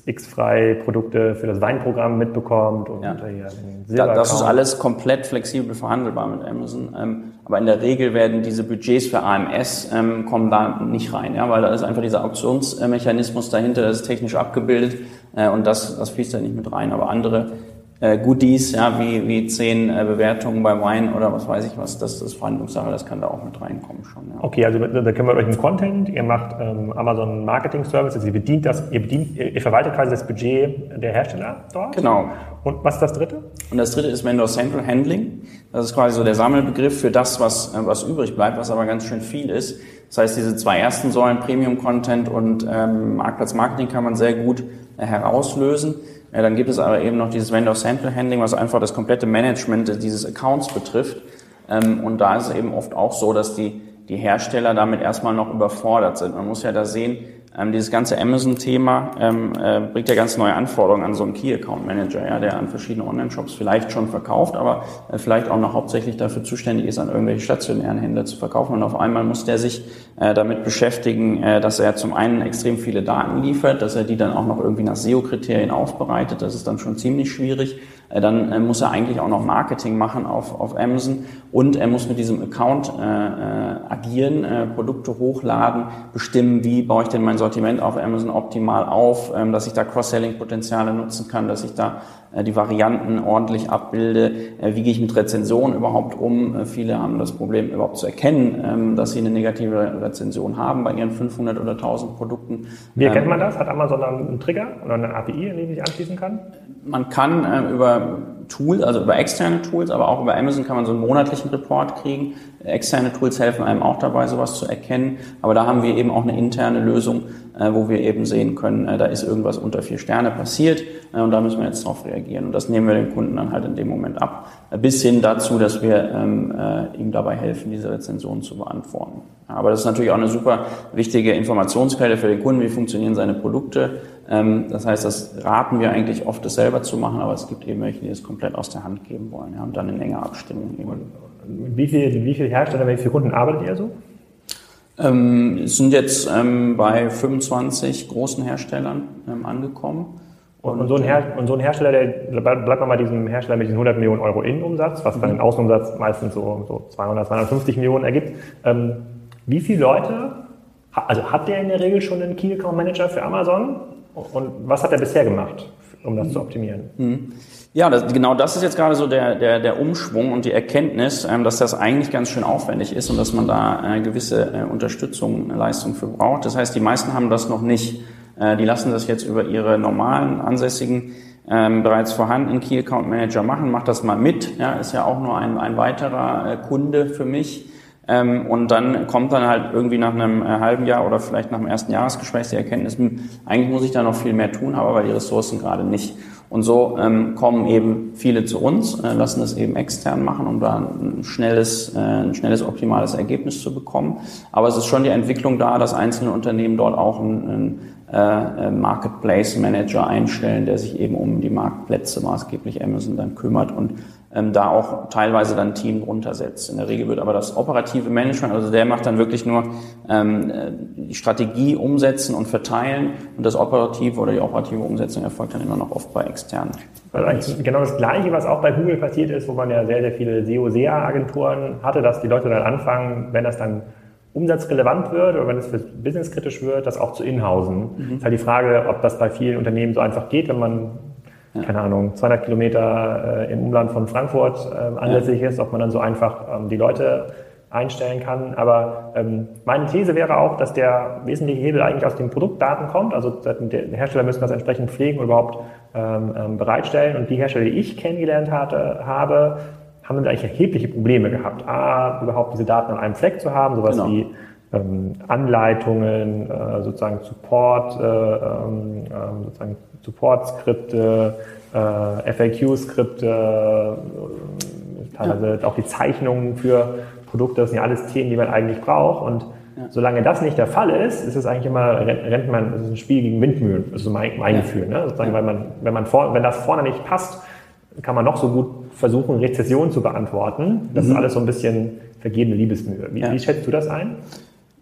X-frei Produkte für das Weinprogramm mitbekommt und ja. hier Das ist alles komplett flexibel verhandelbar mit Amazon. Ähm, aber in der Regel werden diese Budgets für AMS ähm, kommen da nicht rein, ja, weil da ist einfach dieser Auktionsmechanismus dahinter, das ist technisch abgebildet äh, und das, das fließt da nicht mit rein. Aber andere äh, Goodies, ja, wie, wie zehn äh, Bewertungen bei Wein oder was weiß ich was, das ist Verhandlungssache, das kann da auch mit reinkommen schon. Ja. Okay, also da können wir euch im Content, ihr macht ähm, Amazon Marketing Services, also ihr bedient das, ihr bedient, ihr verwaltet quasi das Budget der Hersteller dort. Genau. Und was ist das dritte? Und das dritte ist Vendor Central Handling. Das ist quasi so der Sammelbegriff für das, was, äh, was übrig bleibt, was aber ganz schön viel ist. Das heißt, diese zwei ersten Säulen, Premium Content und ähm, Marktplatz Marketing, kann man sehr gut äh, herauslösen. Ja, dann gibt es aber eben noch dieses Vendor Sample Handling, was einfach das komplette Management dieses Accounts betrifft. Ähm, und da ist es eben oft auch so, dass die, die Hersteller damit erstmal noch überfordert sind. Man muss ja da sehen, ähm, dieses ganze Amazon-Thema ähm, äh, bringt ja ganz neue Anforderungen an so einen Key-Account-Manager, ja, der an verschiedenen Online-Shops vielleicht schon verkauft, aber äh, vielleicht auch noch hauptsächlich dafür zuständig ist, an irgendwelche stationären Händler zu verkaufen. Und auf einmal muss der sich äh, damit beschäftigen, äh, dass er zum einen extrem viele Daten liefert, dass er die dann auch noch irgendwie nach SEO-Kriterien aufbereitet. Das ist dann schon ziemlich schwierig. Äh, dann äh, muss er eigentlich auch noch Marketing machen auf, auf Amazon und er muss mit diesem Account äh, äh, agieren, äh, Produkte hochladen, bestimmen, wie baue ich denn mein Sortiment auf Amazon optimal auf, ähm, dass ich da Cross-Selling-Potenziale nutzen kann, dass ich da äh, die Varianten ordentlich abbilde, äh, wie gehe ich mit Rezensionen überhaupt um. Äh, viele haben das Problem überhaupt zu erkennen, ähm, dass sie eine negative Rezension haben bei ihren 500 oder 1000 Produkten. Wie erkennt ähm, man das? Hat Amazon einen Trigger oder eine API, an die sich anschließen kann? Man kann über Pablo. Tools, also über externe Tools, aber auch über Amazon kann man so einen monatlichen Report kriegen. Externe Tools helfen einem auch dabei, sowas zu erkennen. Aber da haben wir eben auch eine interne Lösung, äh, wo wir eben sehen können, äh, da ist irgendwas unter vier Sterne passiert äh, und da müssen wir jetzt darauf reagieren. Und das nehmen wir den Kunden dann halt in dem Moment ab. Bis hin dazu, dass wir ähm, ihm dabei helfen, diese Rezensionen zu beantworten. Aber das ist natürlich auch eine super wichtige Informationsquelle für den Kunden. Wie funktionieren seine Produkte? Ähm, das heißt, das raten wir eigentlich oft, das selber zu machen, aber es gibt eben welche, die das komplett aus der Hand geben wollen ja, und dann in enger Abstimmung eben. Wie viele wie viel Hersteller, wie viele Kunden arbeitet ihr so? Ähm, sind jetzt ähm, bei 25 großen Herstellern ähm, angekommen. Und, und, so und so ein Hersteller, der bleibt man bei diesem Hersteller mit diesen 100 Millionen Euro Innenumsatz, was dann mhm. den Außenumsatz meistens so, so 200, 250 Millionen ergibt. Ähm, wie viele Leute, also hat der in der Regel schon einen Key Account Manager für Amazon? Und was hat er bisher gemacht, um das mhm. zu optimieren? Mhm. Ja, das, genau das ist jetzt gerade so der, der, der Umschwung und die Erkenntnis, ähm, dass das eigentlich ganz schön aufwendig ist und dass man da eine gewisse äh, Unterstützung, Leistung für braucht. Das heißt, die meisten haben das noch nicht. Äh, die lassen das jetzt über ihre normalen, ansässigen, ähm, bereits vorhandenen Key Account Manager machen. Macht das mal mit. Ja, ist ja auch nur ein, ein weiterer äh, Kunde für mich. Ähm, und dann kommt dann halt irgendwie nach einem äh, halben Jahr oder vielleicht nach dem ersten Jahresgespräch die Erkenntnis, hm, eigentlich muss ich da noch viel mehr tun, aber die Ressourcen gerade nicht. Und so ähm, kommen eben viele zu uns, äh, lassen es eben extern machen, um da ein schnelles, äh, ein schnelles, optimales Ergebnis zu bekommen. Aber es ist schon die Entwicklung da, dass einzelne Unternehmen dort auch einen, einen äh, Marketplace Manager einstellen, der sich eben um die Marktplätze maßgeblich Amazon dann kümmert und ähm, da auch teilweise dann ein Team runtersetzt. In der Regel wird aber das operative Management, also der macht dann wirklich nur ähm, die Strategie umsetzen und verteilen und das operative oder die operative Umsetzung erfolgt dann immer noch oft bei externen. Also eigentlich genau das Gleiche, was auch bei Google passiert ist, wo man ja sehr, sehr viele SEO-SEA-Agenturen hatte, dass die Leute dann anfangen, wenn das dann umsatzrelevant wird oder wenn es für businesskritisch wird, das auch zu inhausen. Mhm. ist halt die Frage, ob das bei vielen Unternehmen so einfach geht, wenn man ja. keine Ahnung, 200 Kilometer äh, im Umland von Frankfurt äh, ansässig ja. ist, ob man dann so einfach ähm, die Leute einstellen kann. Aber ähm, meine These wäre auch, dass der wesentliche Hebel eigentlich aus den Produktdaten kommt. Also der Hersteller müssen das entsprechend pflegen und überhaupt ähm, ähm, bereitstellen. Und die Hersteller, die ich kennengelernt hatte, habe, haben damit eigentlich erhebliche Probleme gehabt. A, überhaupt diese Daten an einem Fleck zu haben, sowas genau. wie ähm, Anleitungen, äh, sozusagen Support, äh, ähm, ähm sozusagen Support-Skripte, äh, FAQ-Skripte, teilweise ja. auch die Zeichnungen für Produkte, das sind ja alles Themen, die man eigentlich braucht. Und ja. solange das nicht der Fall ist, ist es eigentlich immer, rennt man, es ist ein Spiel gegen Windmühlen, das ist so mein, mein ja. Gefühl. Ne? Sozusagen, weil man, wenn man vor, wenn das vorne nicht passt, kann man noch so gut versuchen, Rezession zu beantworten. Das mhm. ist alles so ein bisschen vergebene Liebesmühe. Wie, wie schätzt du das ein?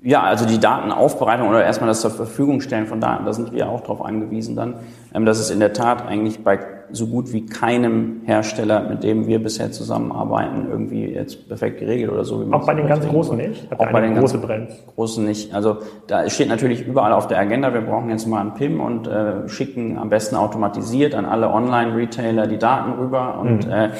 Ja, also die Datenaufbereitung oder erstmal das zur Verfügung stellen von Daten, da sind wir auch darauf angewiesen dann. Ähm, das ist in der Tat eigentlich bei so gut wie keinem Hersteller, mit dem wir bisher zusammenarbeiten, irgendwie jetzt perfekt geregelt oder so. auch bei den ganz großen nicht? Habt auch bei den große ganz großen nicht. Also da steht natürlich überall auf der Agenda, wir brauchen jetzt mal einen PIM und äh, schicken am besten automatisiert an alle Online-Retailer die Daten rüber und mhm. äh,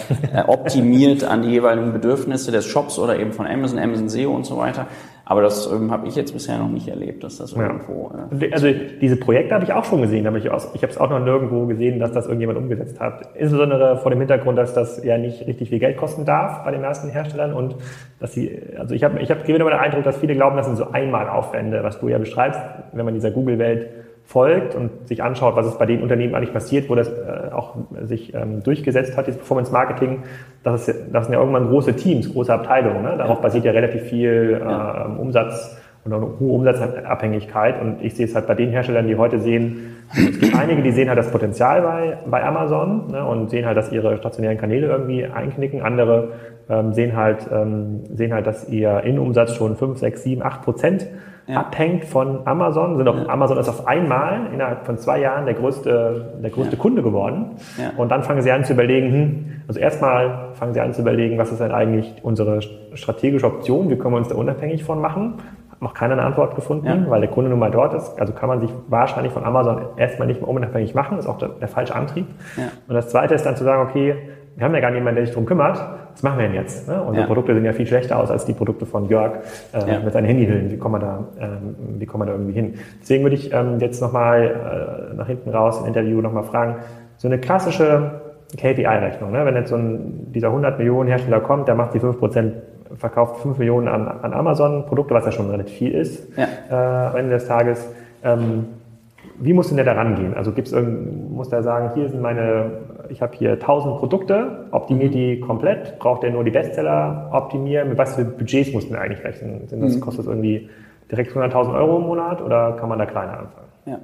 optimiert an die jeweiligen Bedürfnisse des Shops oder eben von Amazon, Amazon SEO und so weiter. Aber das ähm, habe ich jetzt bisher noch nicht erlebt, dass das irgendwo. Äh, also diese Projekte habe ich auch schon gesehen, aber ich, ich habe es auch noch nirgendwo gesehen, dass das irgendjemand umgesetzt hat. Insbesondere vor dem Hintergrund, dass das ja nicht richtig viel Geld kosten darf bei den meisten Herstellern und dass sie, also ich habe ich hab gewinne immer den Eindruck, dass viele glauben, das sind so Einmalaufwände, was du ja beschreibst, wenn man dieser Google-Welt folgt und sich anschaut, was ist bei den Unternehmen eigentlich passiert, wo das äh, auch sich ähm, durchgesetzt hat, dieses Performance Marketing, das, ist, das sind ja irgendwann große Teams, große Abteilungen. Ne? Darauf basiert ja relativ viel äh, Umsatz und eine hohe Umsatzabhängigkeit. Und ich sehe es halt bei den Herstellern, die heute sehen, es gibt einige, die sehen halt das Potenzial bei, bei Amazon ne, und sehen halt, dass ihre stationären Kanäle irgendwie einknicken. Andere ähm, sehen, halt, ähm, sehen halt, dass ihr Innenumsatz schon 5, 6, 7, 8 Prozent ja. abhängt von Amazon. Sind auch, ja. Amazon ist auf einmal innerhalb von zwei Jahren der größte, der größte ja. Kunde geworden. Und dann fangen sie an zu überlegen, hm, also erstmal fangen sie an zu überlegen, was ist denn eigentlich unsere strategische Option? Wie können wir uns da unabhängig von machen? noch keine Antwort gefunden, weil der Kunde nun mal dort ist. Also kann man sich wahrscheinlich von Amazon erstmal nicht mehr unabhängig machen. Ist auch der, der falsche Antrieb. Und das Zweite ist dann zu sagen, okay, wir haben ja gar niemanden, der sich darum kümmert. Was machen wir denn jetzt? Ne? Unsere ja. Produkte sehen ja viel schlechter aus als die Produkte von Jörg äh, ja. mit seinen Handyhüllen. Wie kommen wir da, ähm, wie kommen wir da irgendwie hin? Deswegen würde ich ähm, jetzt nochmal äh, nach hinten raus im Interview nochmal fragen, so eine klassische KPI-Rechnung, ne? wenn jetzt so ein, dieser 100 Millionen Hersteller kommt, der macht die 5% verkauft 5 Millionen an, an Amazon Produkte, was ja schon relativ viel ist ja. äh, am Ende des Tages. Ähm, wie muss denn der da rangehen? Also gibt's irgend, muss der sagen, hier sind meine, ich habe hier 1000 Produkte, optimiert mhm. die komplett, braucht der nur die Bestseller optimieren? Mit was für Budgets muss man eigentlich rechnen? Sind das, mhm. Kostet das irgendwie direkt 100.000 Euro im Monat oder kann man da kleiner anfangen? Ja.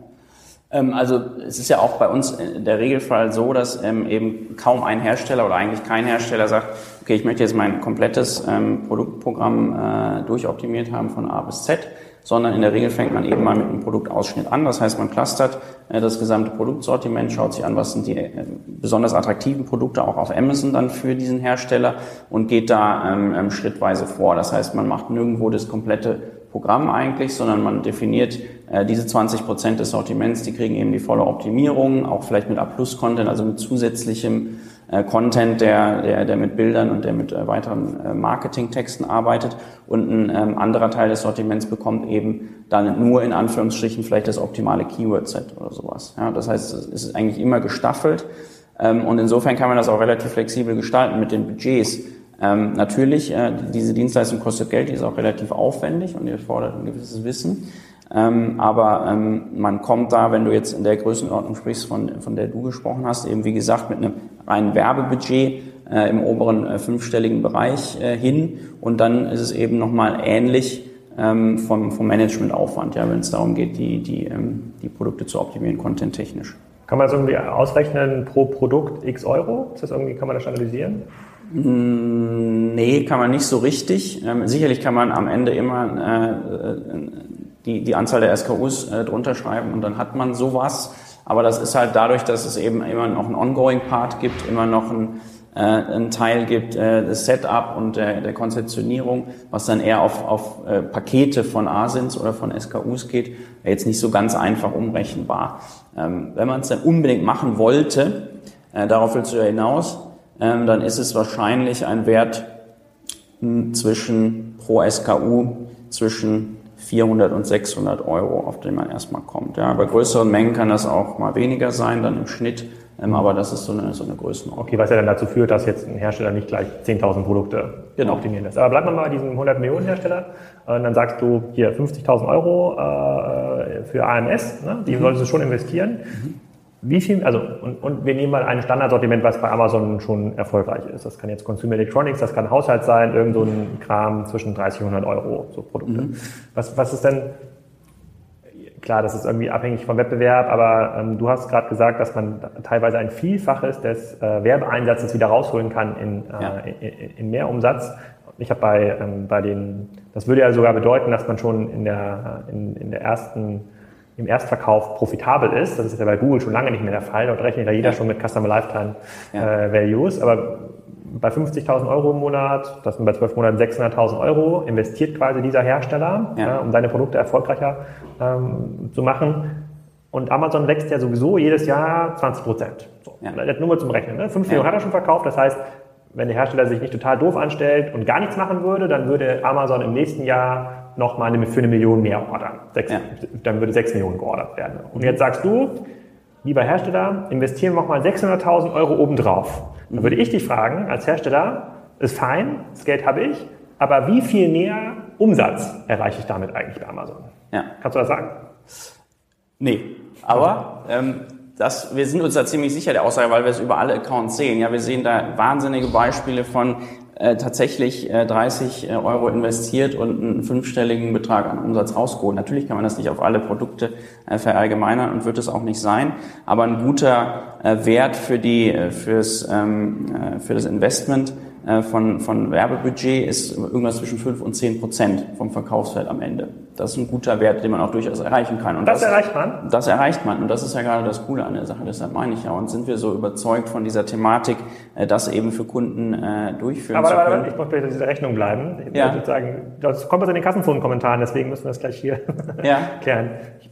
Ähm, also es ist ja auch bei uns der Regelfall so, dass ähm, eben kaum ein Hersteller oder eigentlich kein Hersteller sagt, okay, ich möchte jetzt mein komplettes ähm, Produktprogramm äh, durchoptimiert haben von A bis Z sondern in der Regel fängt man eben mal mit einem Produktausschnitt an. Das heißt, man clustert äh, das gesamte Produktsortiment, schaut sich an, was sind die äh, besonders attraktiven Produkte auch auf Amazon dann für diesen Hersteller und geht da schrittweise vor. Das heißt, man macht nirgendwo das komplette Programm eigentlich, sondern man definiert äh, diese 20 Prozent des Sortiments, die kriegen eben die volle Optimierung, auch vielleicht mit A-Plus-Content, also mit zusätzlichem äh, Content, der, der, der mit Bildern und der mit äh, weiteren äh, Marketingtexten arbeitet. Und ein ähm, anderer Teil des Sortiments bekommt eben dann nur in Anführungsstrichen vielleicht das optimale Keyword-Set oder sowas. Ja, das heißt, es ist eigentlich immer gestaffelt. Ähm, und insofern kann man das auch relativ flexibel gestalten mit den Budgets. Ähm, natürlich, äh, diese Dienstleistung kostet Geld, die ist auch relativ aufwendig und die erfordert ein gewisses Wissen. Ähm, aber ähm, man kommt da, wenn du jetzt in der Größenordnung sprichst, von, von der du gesprochen hast, eben wie gesagt mit einem reinen Werbebudget äh, im oberen äh, fünfstelligen Bereich äh, hin. Und dann ist es eben nochmal ähnlich ähm, vom, vom Managementaufwand, ja, wenn es darum geht, die, die, ähm, die Produkte zu optimieren, content-technisch. Kann man das irgendwie ausrechnen pro Produkt x Euro? Ist das irgendwie, kann man das analysieren? Mm, nee, kann man nicht so richtig. Ähm, sicherlich kann man am Ende immer äh, die, die Anzahl der SKUs äh, drunter schreiben und dann hat man sowas. Aber das ist halt dadurch, dass es eben immer noch einen Ongoing-Part gibt, immer noch ein, äh, ein Teil gibt, äh, das Setup und der, der Konzeptionierung, was dann eher auf, auf äh, Pakete von ASINs oder von SKUs geht, jetzt nicht so ganz einfach umrechenbar. Ähm, wenn man es dann unbedingt machen wollte, äh, darauf willst du ja hinaus, ähm, dann ist es wahrscheinlich ein Wert hm, zwischen pro SKU zwischen 400 und 600 Euro, auf den man erstmal kommt. Ja, bei größeren Mengen kann das auch mal weniger sein, dann im Schnitt, ähm, aber das ist so eine, so eine Größenordnung. Okay, was ja dann dazu führt, dass jetzt ein Hersteller nicht gleich 10.000 Produkte genau. optimieren lässt. Aber bleibt man mal bei diesem 100 Millionen Hersteller und äh, dann sagst du hier 50.000 Euro äh, für AMS, ne? die mhm. solltest du schon investieren. Mhm. Wie viel, also, und, und wir nehmen mal ein Standardsortiment, was bei Amazon schon erfolgreich ist. Das kann jetzt Consumer Electronics, das kann Haushalt sein, irgend so ein Kram zwischen 30 und 100 Euro, so Produkte. Mhm. Was, was ist denn, klar, das ist irgendwie abhängig vom Wettbewerb, aber ähm, du hast gerade gesagt, dass man teilweise ein Vielfaches des äh, Werbeeinsatzes wieder rausholen kann in, äh, ja. in, in mehr Umsatz. Ich habe bei, ähm, bei den, das würde ja sogar bedeuten, dass man schon in der, in, in der ersten im Erstverkauf profitabel ist. Das ist ja bei Google schon lange nicht mehr der Fall. Dort rechnet ja jeder ja. schon mit Customer Lifetime ja. äh, Values. Aber bei 50.000 Euro im Monat, das sind bei 12 Monaten 600.000 Euro, investiert quasi dieser Hersteller, ja. äh, um seine Produkte erfolgreicher ähm, zu machen. Und Amazon wächst ja sowieso jedes Jahr 20 Prozent. So. Nur mal zum Rechnen. Ne? 5 Millionen hat er schon verkauft. Das heißt, wenn der Hersteller sich nicht total doof anstellt und gar nichts machen würde, dann würde Amazon im nächsten Jahr nochmal für eine Million mehr ordern. Sechs, ja. Dann würde 6 Millionen geordert werden. Und jetzt sagst du, lieber Hersteller, investieren wir nochmal 600.000 Euro obendrauf. Dann würde ich dich fragen, als Hersteller, ist fein, das Geld habe ich, aber wie viel mehr Umsatz erreiche ich damit eigentlich bei Amazon? Ja. Kannst du das sagen? Nee, aber ähm, das, wir sind uns da ziemlich sicher der Aussage, weil wir es über alle Accounts sehen. Ja, wir sehen da wahnsinnige Beispiele von äh, tatsächlich äh, 30 äh, Euro investiert und einen fünfstelligen Betrag an Umsatz rausgeholt. Natürlich kann man das nicht auf alle Produkte äh, verallgemeinern und wird es auch nicht sein, aber ein guter äh, Wert für die äh, fürs ähm, äh, für das Investment von, von Werbebudget ist irgendwas zwischen 5 und 10 Prozent vom Verkaufswert am Ende. Das ist ein guter Wert, den man auch durchaus erreichen kann. Und das, das erreicht man? Das erreicht man. Und das ist ja gerade das Coole an der Sache. Deshalb meine ich ja. Und sind wir so überzeugt von dieser Thematik, äh, das eben für Kunden äh, durchführen Aber, zu können. Aber ich muss bei dieser Rechnung bleiben. Ich ja. würde sagen, das kommt aus in den Kassenzonen-Kommentaren, deswegen müssen wir das gleich hier (laughs) ja. klären. Ich,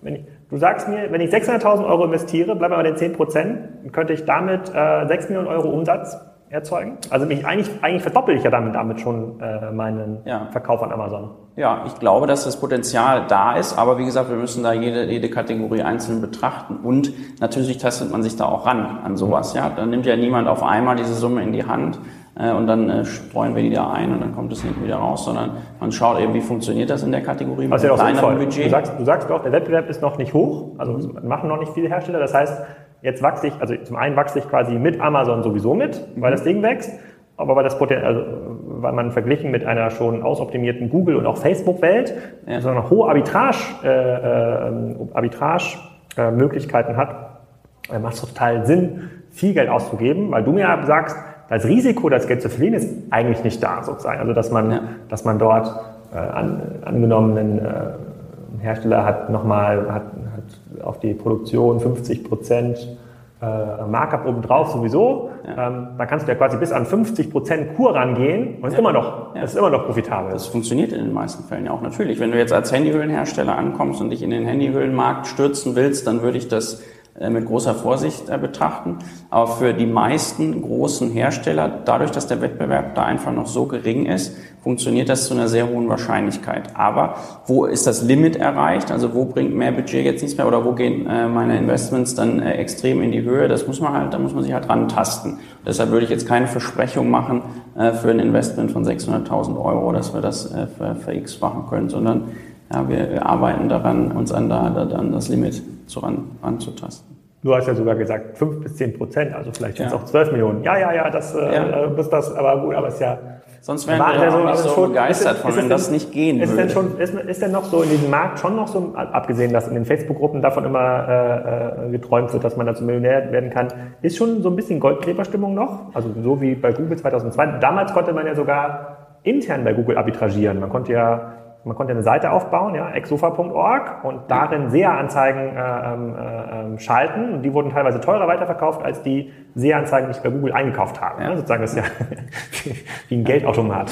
du sagst mir, wenn ich 600.000 Euro investiere, bleiben wir bei den 10 Prozent, könnte ich damit äh, 6 Millionen Euro Umsatz erzeugen? Also mich eigentlich, eigentlich verdoppel ich ja damit, damit schon äh, meinen ja. Verkauf an Amazon. Ja, ich glaube, dass das Potenzial da ist, aber wie gesagt, wir müssen da jede, jede Kategorie einzeln betrachten und natürlich testet man sich da auch ran an sowas. Ja, dann nimmt ja niemand auf einmal diese Summe in die Hand äh, und dann äh, streuen wir die da ein und dann kommt es nicht wieder raus, sondern man schaut eben, wie funktioniert das in der Kategorie mit also einem kleineren Budget. Du sagst, du sagst doch, der Wettbewerb ist noch nicht hoch, also mhm. machen noch nicht viele Hersteller. Das heißt, Jetzt wachse ich, also zum einen wachse ich quasi mit Amazon sowieso mit, weil das Ding wächst, aber weil das Potenzial, also weil man verglichen mit einer schon ausoptimierten Google und auch Facebook-Welt ja. so eine hohe Arbitrage, äh, äh, Arbitrage äh, Möglichkeiten hat, äh, macht es total Sinn, viel Geld auszugeben, weil du mir sagst, das Risiko, das Geld zu verlieren, ist eigentlich nicht da sozusagen. Also dass man, ja. dass man dort äh, an, angenommenen äh, Hersteller hat nochmal hat auf die Produktion 50 Prozent äh, Markup obendrauf sowieso. Ja. Ähm, dann kannst du ja quasi bis an 50 Prozent Kur rangehen und ist immer noch, ja. ist immer noch profitabel. Das funktioniert in den meisten Fällen ja auch natürlich. Wenn du jetzt als Handyhüllenhersteller ankommst und dich in den Handyhüllenmarkt stürzen willst, dann würde ich das mit großer Vorsicht äh, betrachten. Aber für die meisten großen Hersteller, dadurch, dass der Wettbewerb da einfach noch so gering ist, funktioniert das zu einer sehr hohen Wahrscheinlichkeit. Aber wo ist das Limit erreicht? Also wo bringt mehr Budget jetzt nichts mehr oder wo gehen äh, meine Investments dann extrem in die Höhe? Das muss man halt, da muss man sich halt rantasten. Deshalb würde ich jetzt keine Versprechung machen für ein Investment von 600.000 Euro, dass wir das für, X machen können, sondern ja, wir, wir arbeiten daran, uns an, da, an das Limit zu ran, ranzutasten. Du hast ja sogar gesagt, 5 bis 10 Prozent, also vielleicht sind es ja. auch 12 Millionen. Ja, ja, ja, das äh, ja. Äh, ist das, aber gut, aber es ist ja. Sonst wären wir ja so, nicht so schon, begeistert ist, von, wenn das nicht gehen ist würde. Denn schon, ist, ist denn noch so in diesem Markt schon noch so, abgesehen, dass in den Facebook-Gruppen davon immer äh, äh geträumt wird, dass man dazu Millionär werden kann, ist schon so ein bisschen Goldgräberstimmung noch? Also so wie bei Google 2002. Damals konnte man ja sogar intern bei Google arbitragieren. Man konnte ja man konnte eine Seite aufbauen, ja, exofa.org und darin SEA-Anzeigen äh, ähm, äh, ähm, schalten. Und die wurden teilweise teurer weiterverkauft, als die SEA-Anzeigen, die ich bei Google eingekauft habe. Ja. Sozusagen das ist ja (laughs) wie ein Geldautomat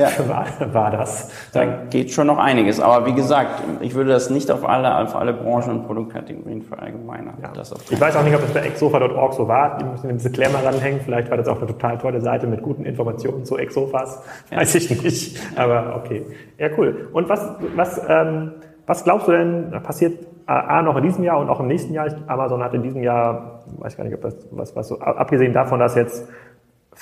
ja. (laughs) war, war das. Da geht schon noch einiges. Aber wie gesagt, ich würde das nicht auf alle, auf alle Branchen und Produktkategorien verallgemeinern. Ja. ich weiß auch nicht, ob das bei exofa.org so war. Die müssen ein Disclaimer ranhängen. Vielleicht war das auch eine total tolle Seite mit guten Informationen zu Exofas. Weiß ich nicht. Aber okay. Ja, cool. Und was, was, ähm, was glaubst du denn, passiert A, noch in diesem Jahr und auch im nächsten Jahr? Amazon hat in diesem Jahr, weiß gar nicht, ob das, was, was so, abgesehen davon, dass jetzt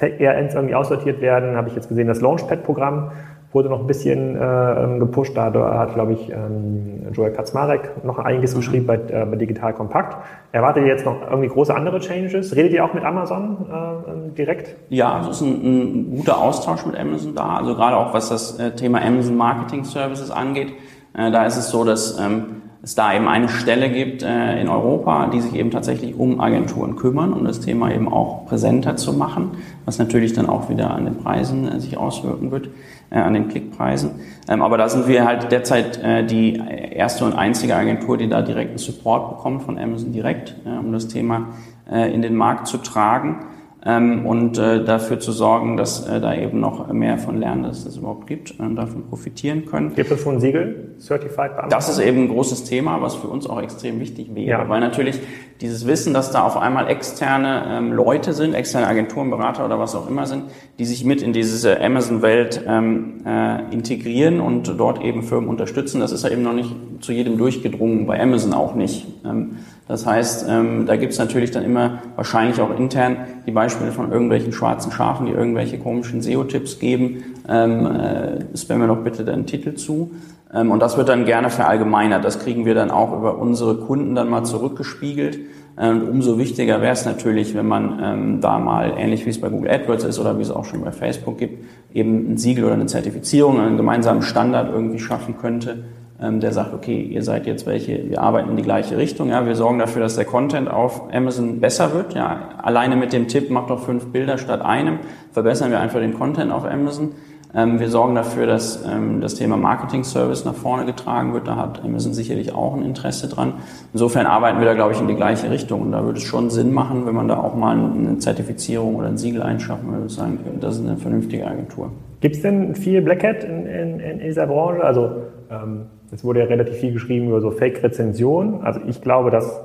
ERNs irgendwie aussortiert werden, habe ich jetzt gesehen, das Launchpad-Programm wurde noch ein bisschen äh, gepusht. Da hat, glaube ich, ähm, Joel Kaczmarek noch einiges mhm. geschrieben bei, äh, bei Digital Compact. Erwartet ihr jetzt noch irgendwie große andere Changes? Redet ihr auch mit Amazon äh, direkt? Ja, also es ist ein, ein, guter Austausch mit Amazon da. Also gerade auch was das äh, Thema Amazon Marketing Services angeht. Äh, da ist es so, dass ähm, es da eben eine Stelle gibt äh, in Europa, die sich eben tatsächlich um Agenturen kümmern, um das Thema eben auch präsenter zu machen, was natürlich dann auch wieder an den Preisen äh, sich auswirken wird. äh, an den Klickpreisen. Ähm, aber da sind wir halt derzeit äh, die erste und einzige Agentur, die da direkten Support bekommt von Amazon direkt, äh, um das Thema äh, in den Markt zu tragen ähm, und äh, dafür zu sorgen, dass äh, da eben noch mehr von lernen, dass es das überhaupt gibt und davon profitieren können. Gibt es schon Siegel, Certified Beamter? Das ist eben ein großes Thema, was für uns auch extrem wichtig wäre, ja. weil natürlich dieses Wissen, dass da auf einmal externe ähm, Leute sind, externe Agenturen, Berater oder was auch immer sind, die sich mit in diese Amazon-Welt ähm, äh, integrieren und dort eben Firmen unterstützen, das ist ja eben noch nicht zu jedem durchgedrungen, bei Amazon auch nicht. Ähm, das heißt, ähm, da gibt es natürlich dann immer wahrscheinlich auch intern die Beispiele von irgendwelchen schwarzen Schafen, die irgendwelche komischen SEO-Tipps geben. Ähm, äh, spammen wir doch bitte den Titel zu. Ähm, und das wird dann gerne verallgemeinert. Das kriegen wir dann auch über unsere Kunden dann mal zurückgespiegelt. Und umso wichtiger wäre es natürlich, wenn man ähm, da mal, ähnlich wie es bei Google AdWords ist oder wie es auch schon bei Facebook gibt, eben ein Siegel oder eine Zertifizierung, einen gemeinsamen Standard irgendwie schaffen könnte, ähm, der sagt, okay, ihr seid jetzt welche, wir arbeiten in die gleiche Richtung, ja, wir sorgen dafür, dass der Content auf Amazon besser wird, ja, alleine mit dem Tipp, macht doch fünf Bilder statt einem, verbessern wir einfach den Content auf Amazon. Ähm, wir sorgen dafür, dass ähm, das Thema Marketing Service nach vorne getragen wird. Da hat Amazon sicherlich auch ein Interesse dran. Insofern arbeiten wir da, glaube ich, in die gleiche Richtung. Und da würde es schon Sinn machen, wenn man da auch mal eine Zertifizierung oder ein Siegel einschaffen würde, sagen, das ist eine vernünftige Agentur. Gibt es denn viel Black Hat in, in, in dieser Branche? Also ähm, es wurde ja relativ viel geschrieben über so Fake-Rezensionen. Also ich glaube, dass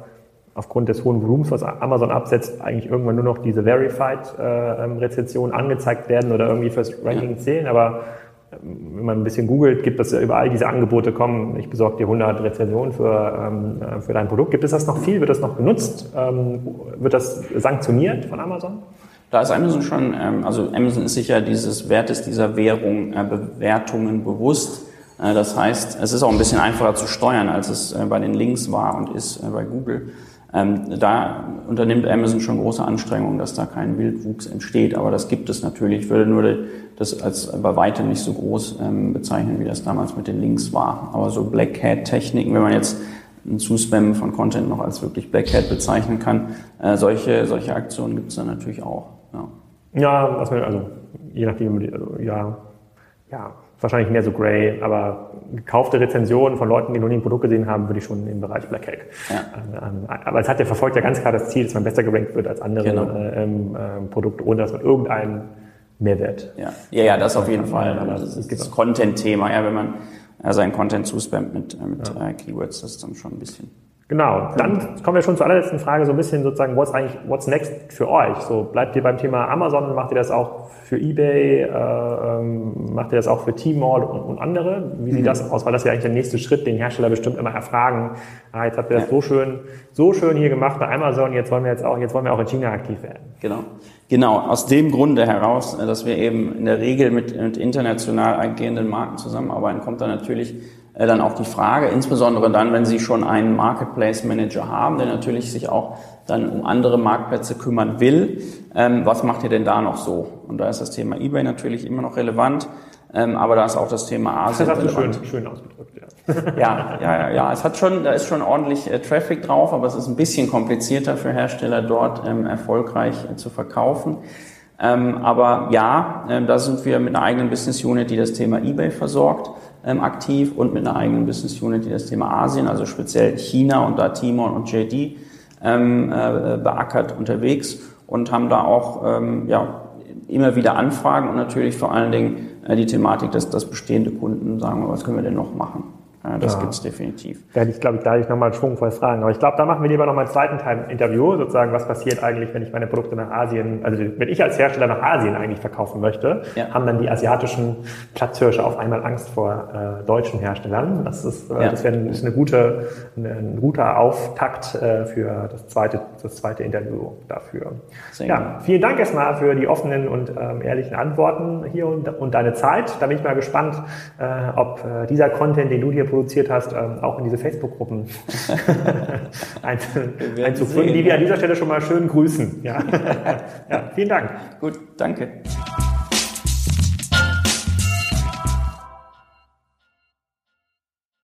aufgrund des hohen Volumens, was Amazon absetzt, eigentlich irgendwann nur noch diese Verified-Rezensionen äh, angezeigt werden oder irgendwie fürs Ranking zählen. Aber ähm, wenn man ein bisschen googelt, gibt es ja überall diese Angebote, kommen, ich besorge dir 100 Rezensionen für, ähm, äh, für dein Produkt. Gibt es das noch viel? Wird das noch genutzt? Ähm, wird das sanktioniert von Amazon? Da ist Amazon schon, ähm, also Amazon ist sicher dieses Wertes dieser Währung, äh, Bewertungen bewusst. Äh, das heißt, es ist auch ein bisschen einfacher zu steuern, als es äh, bei den Links war und ist äh, bei Google. Ähm, da unternimmt Amazon schon große Anstrengungen, dass da kein Wildwuchs entsteht. Aber das gibt es natürlich. Ich würde nur das als bei weitem nicht so groß ähm, bezeichnen, wie das damals mit den Links war. Aber so Black Hat-Techniken, wenn man jetzt ein Zuspammen von Content noch als wirklich Black Hat bezeichnen kann, solche, solche Aktionen gibt es dann natürlich auch. Ja, ja also je nachdem, also, ja, ja, wahrscheinlich mehr so Grey, aber gekaufte Rezensionen von Leuten, die noch nie ein Produkt gesehen haben, würde ich schon im Bereich Black Hack. Ja. Ähm, ähm, aber es hat ja verfolgt ja ganz klar das Ziel, dass man besser gerankt wird als andere genau. äh, ähm, äh, Produkte, ohne dass man irgendeinen Mehrwert. Ja, ja, ja das auf jeden Fall. Aber das ist das Content-Thema, ja, wenn man äh, seinen Content zuspammt mit, äh, mit ja. Äh, Keywords, das ist dann schon ein bisschen. Genau, dann kommen wir schon zur allerletzten Frage, so ein bisschen sozusagen, what's eigentlich, what's next für euch? So, bleibt ihr beim Thema Amazon, macht ihr das auch für eBay, äh, ähm, macht ihr das auch für Tmall und, und andere? Wie sieht mhm. das aus? Weil das ja eigentlich der nächste Schritt, den Hersteller bestimmt immer erfragen. Ah, jetzt habt ihr das ja. so schön, so schön hier gemacht bei Amazon, jetzt wollen wir jetzt auch, jetzt wollen wir auch in China aktiv werden. Genau. Genau, aus dem Grunde heraus, äh, dass wir eben in der Regel mit, mit international agierenden Marken zusammenarbeiten, kommt da natürlich dann auch die Frage, insbesondere dann, wenn Sie schon einen Marketplace Manager haben, der natürlich sich auch dann um andere Marktplätze kümmern will, ähm, was macht ihr denn da noch so? Und da ist das Thema eBay natürlich immer noch relevant, ähm, aber da ist auch das Thema Asien das hast relevant. Schön, schön ausgedrückt, ja. (laughs) ja, ja, ja, ja. Es hat schon, da ist schon ordentlich äh, Traffic drauf, aber es ist ein bisschen komplizierter für Hersteller dort ähm, erfolgreich äh, zu verkaufen. Ähm, aber ja, äh, da sind wir mit einer eigenen Business Unit, die das Thema eBay versorgt aktiv und mit einer eigenen Business Unit, die das Thema Asien, also speziell China und da Timor und JD ähm, äh, beackert unterwegs und haben da auch ähm, ja, immer wieder Anfragen und natürlich vor allen Dingen äh, die Thematik, dass, dass bestehende Kunden sagen, was können wir denn noch machen? Ja, das ja. gibt's definitiv. Da hätte ich, glaube ich, da hätte ich nochmal schwungvoll fragen. Aber ich glaube, da machen wir lieber nochmal einen zweiten Teil Interview, sozusagen, was passiert eigentlich, wenn ich meine Produkte nach Asien, also wenn ich als Hersteller nach Asien eigentlich verkaufen möchte, ja. haben dann die asiatischen Platzhirsche auf einmal Angst vor äh, deutschen Herstellern. Das ist, äh, das wäre ist eine gute, eine, ein guter Auftakt äh, für das zweite, das zweite Interview dafür. Sehr ja, gut. vielen Dank erstmal für die offenen und ähm, ehrlichen Antworten hier und, und deine Zeit. Da bin ich mal gespannt, äh, ob äh, dieser Content, den du dir produziert hast, ähm, auch in diese Facebook-Gruppen (laughs) einzuführen, die wir an dieser Stelle schon mal schön grüßen. Ja. (laughs) ja, vielen Dank. Gut, danke.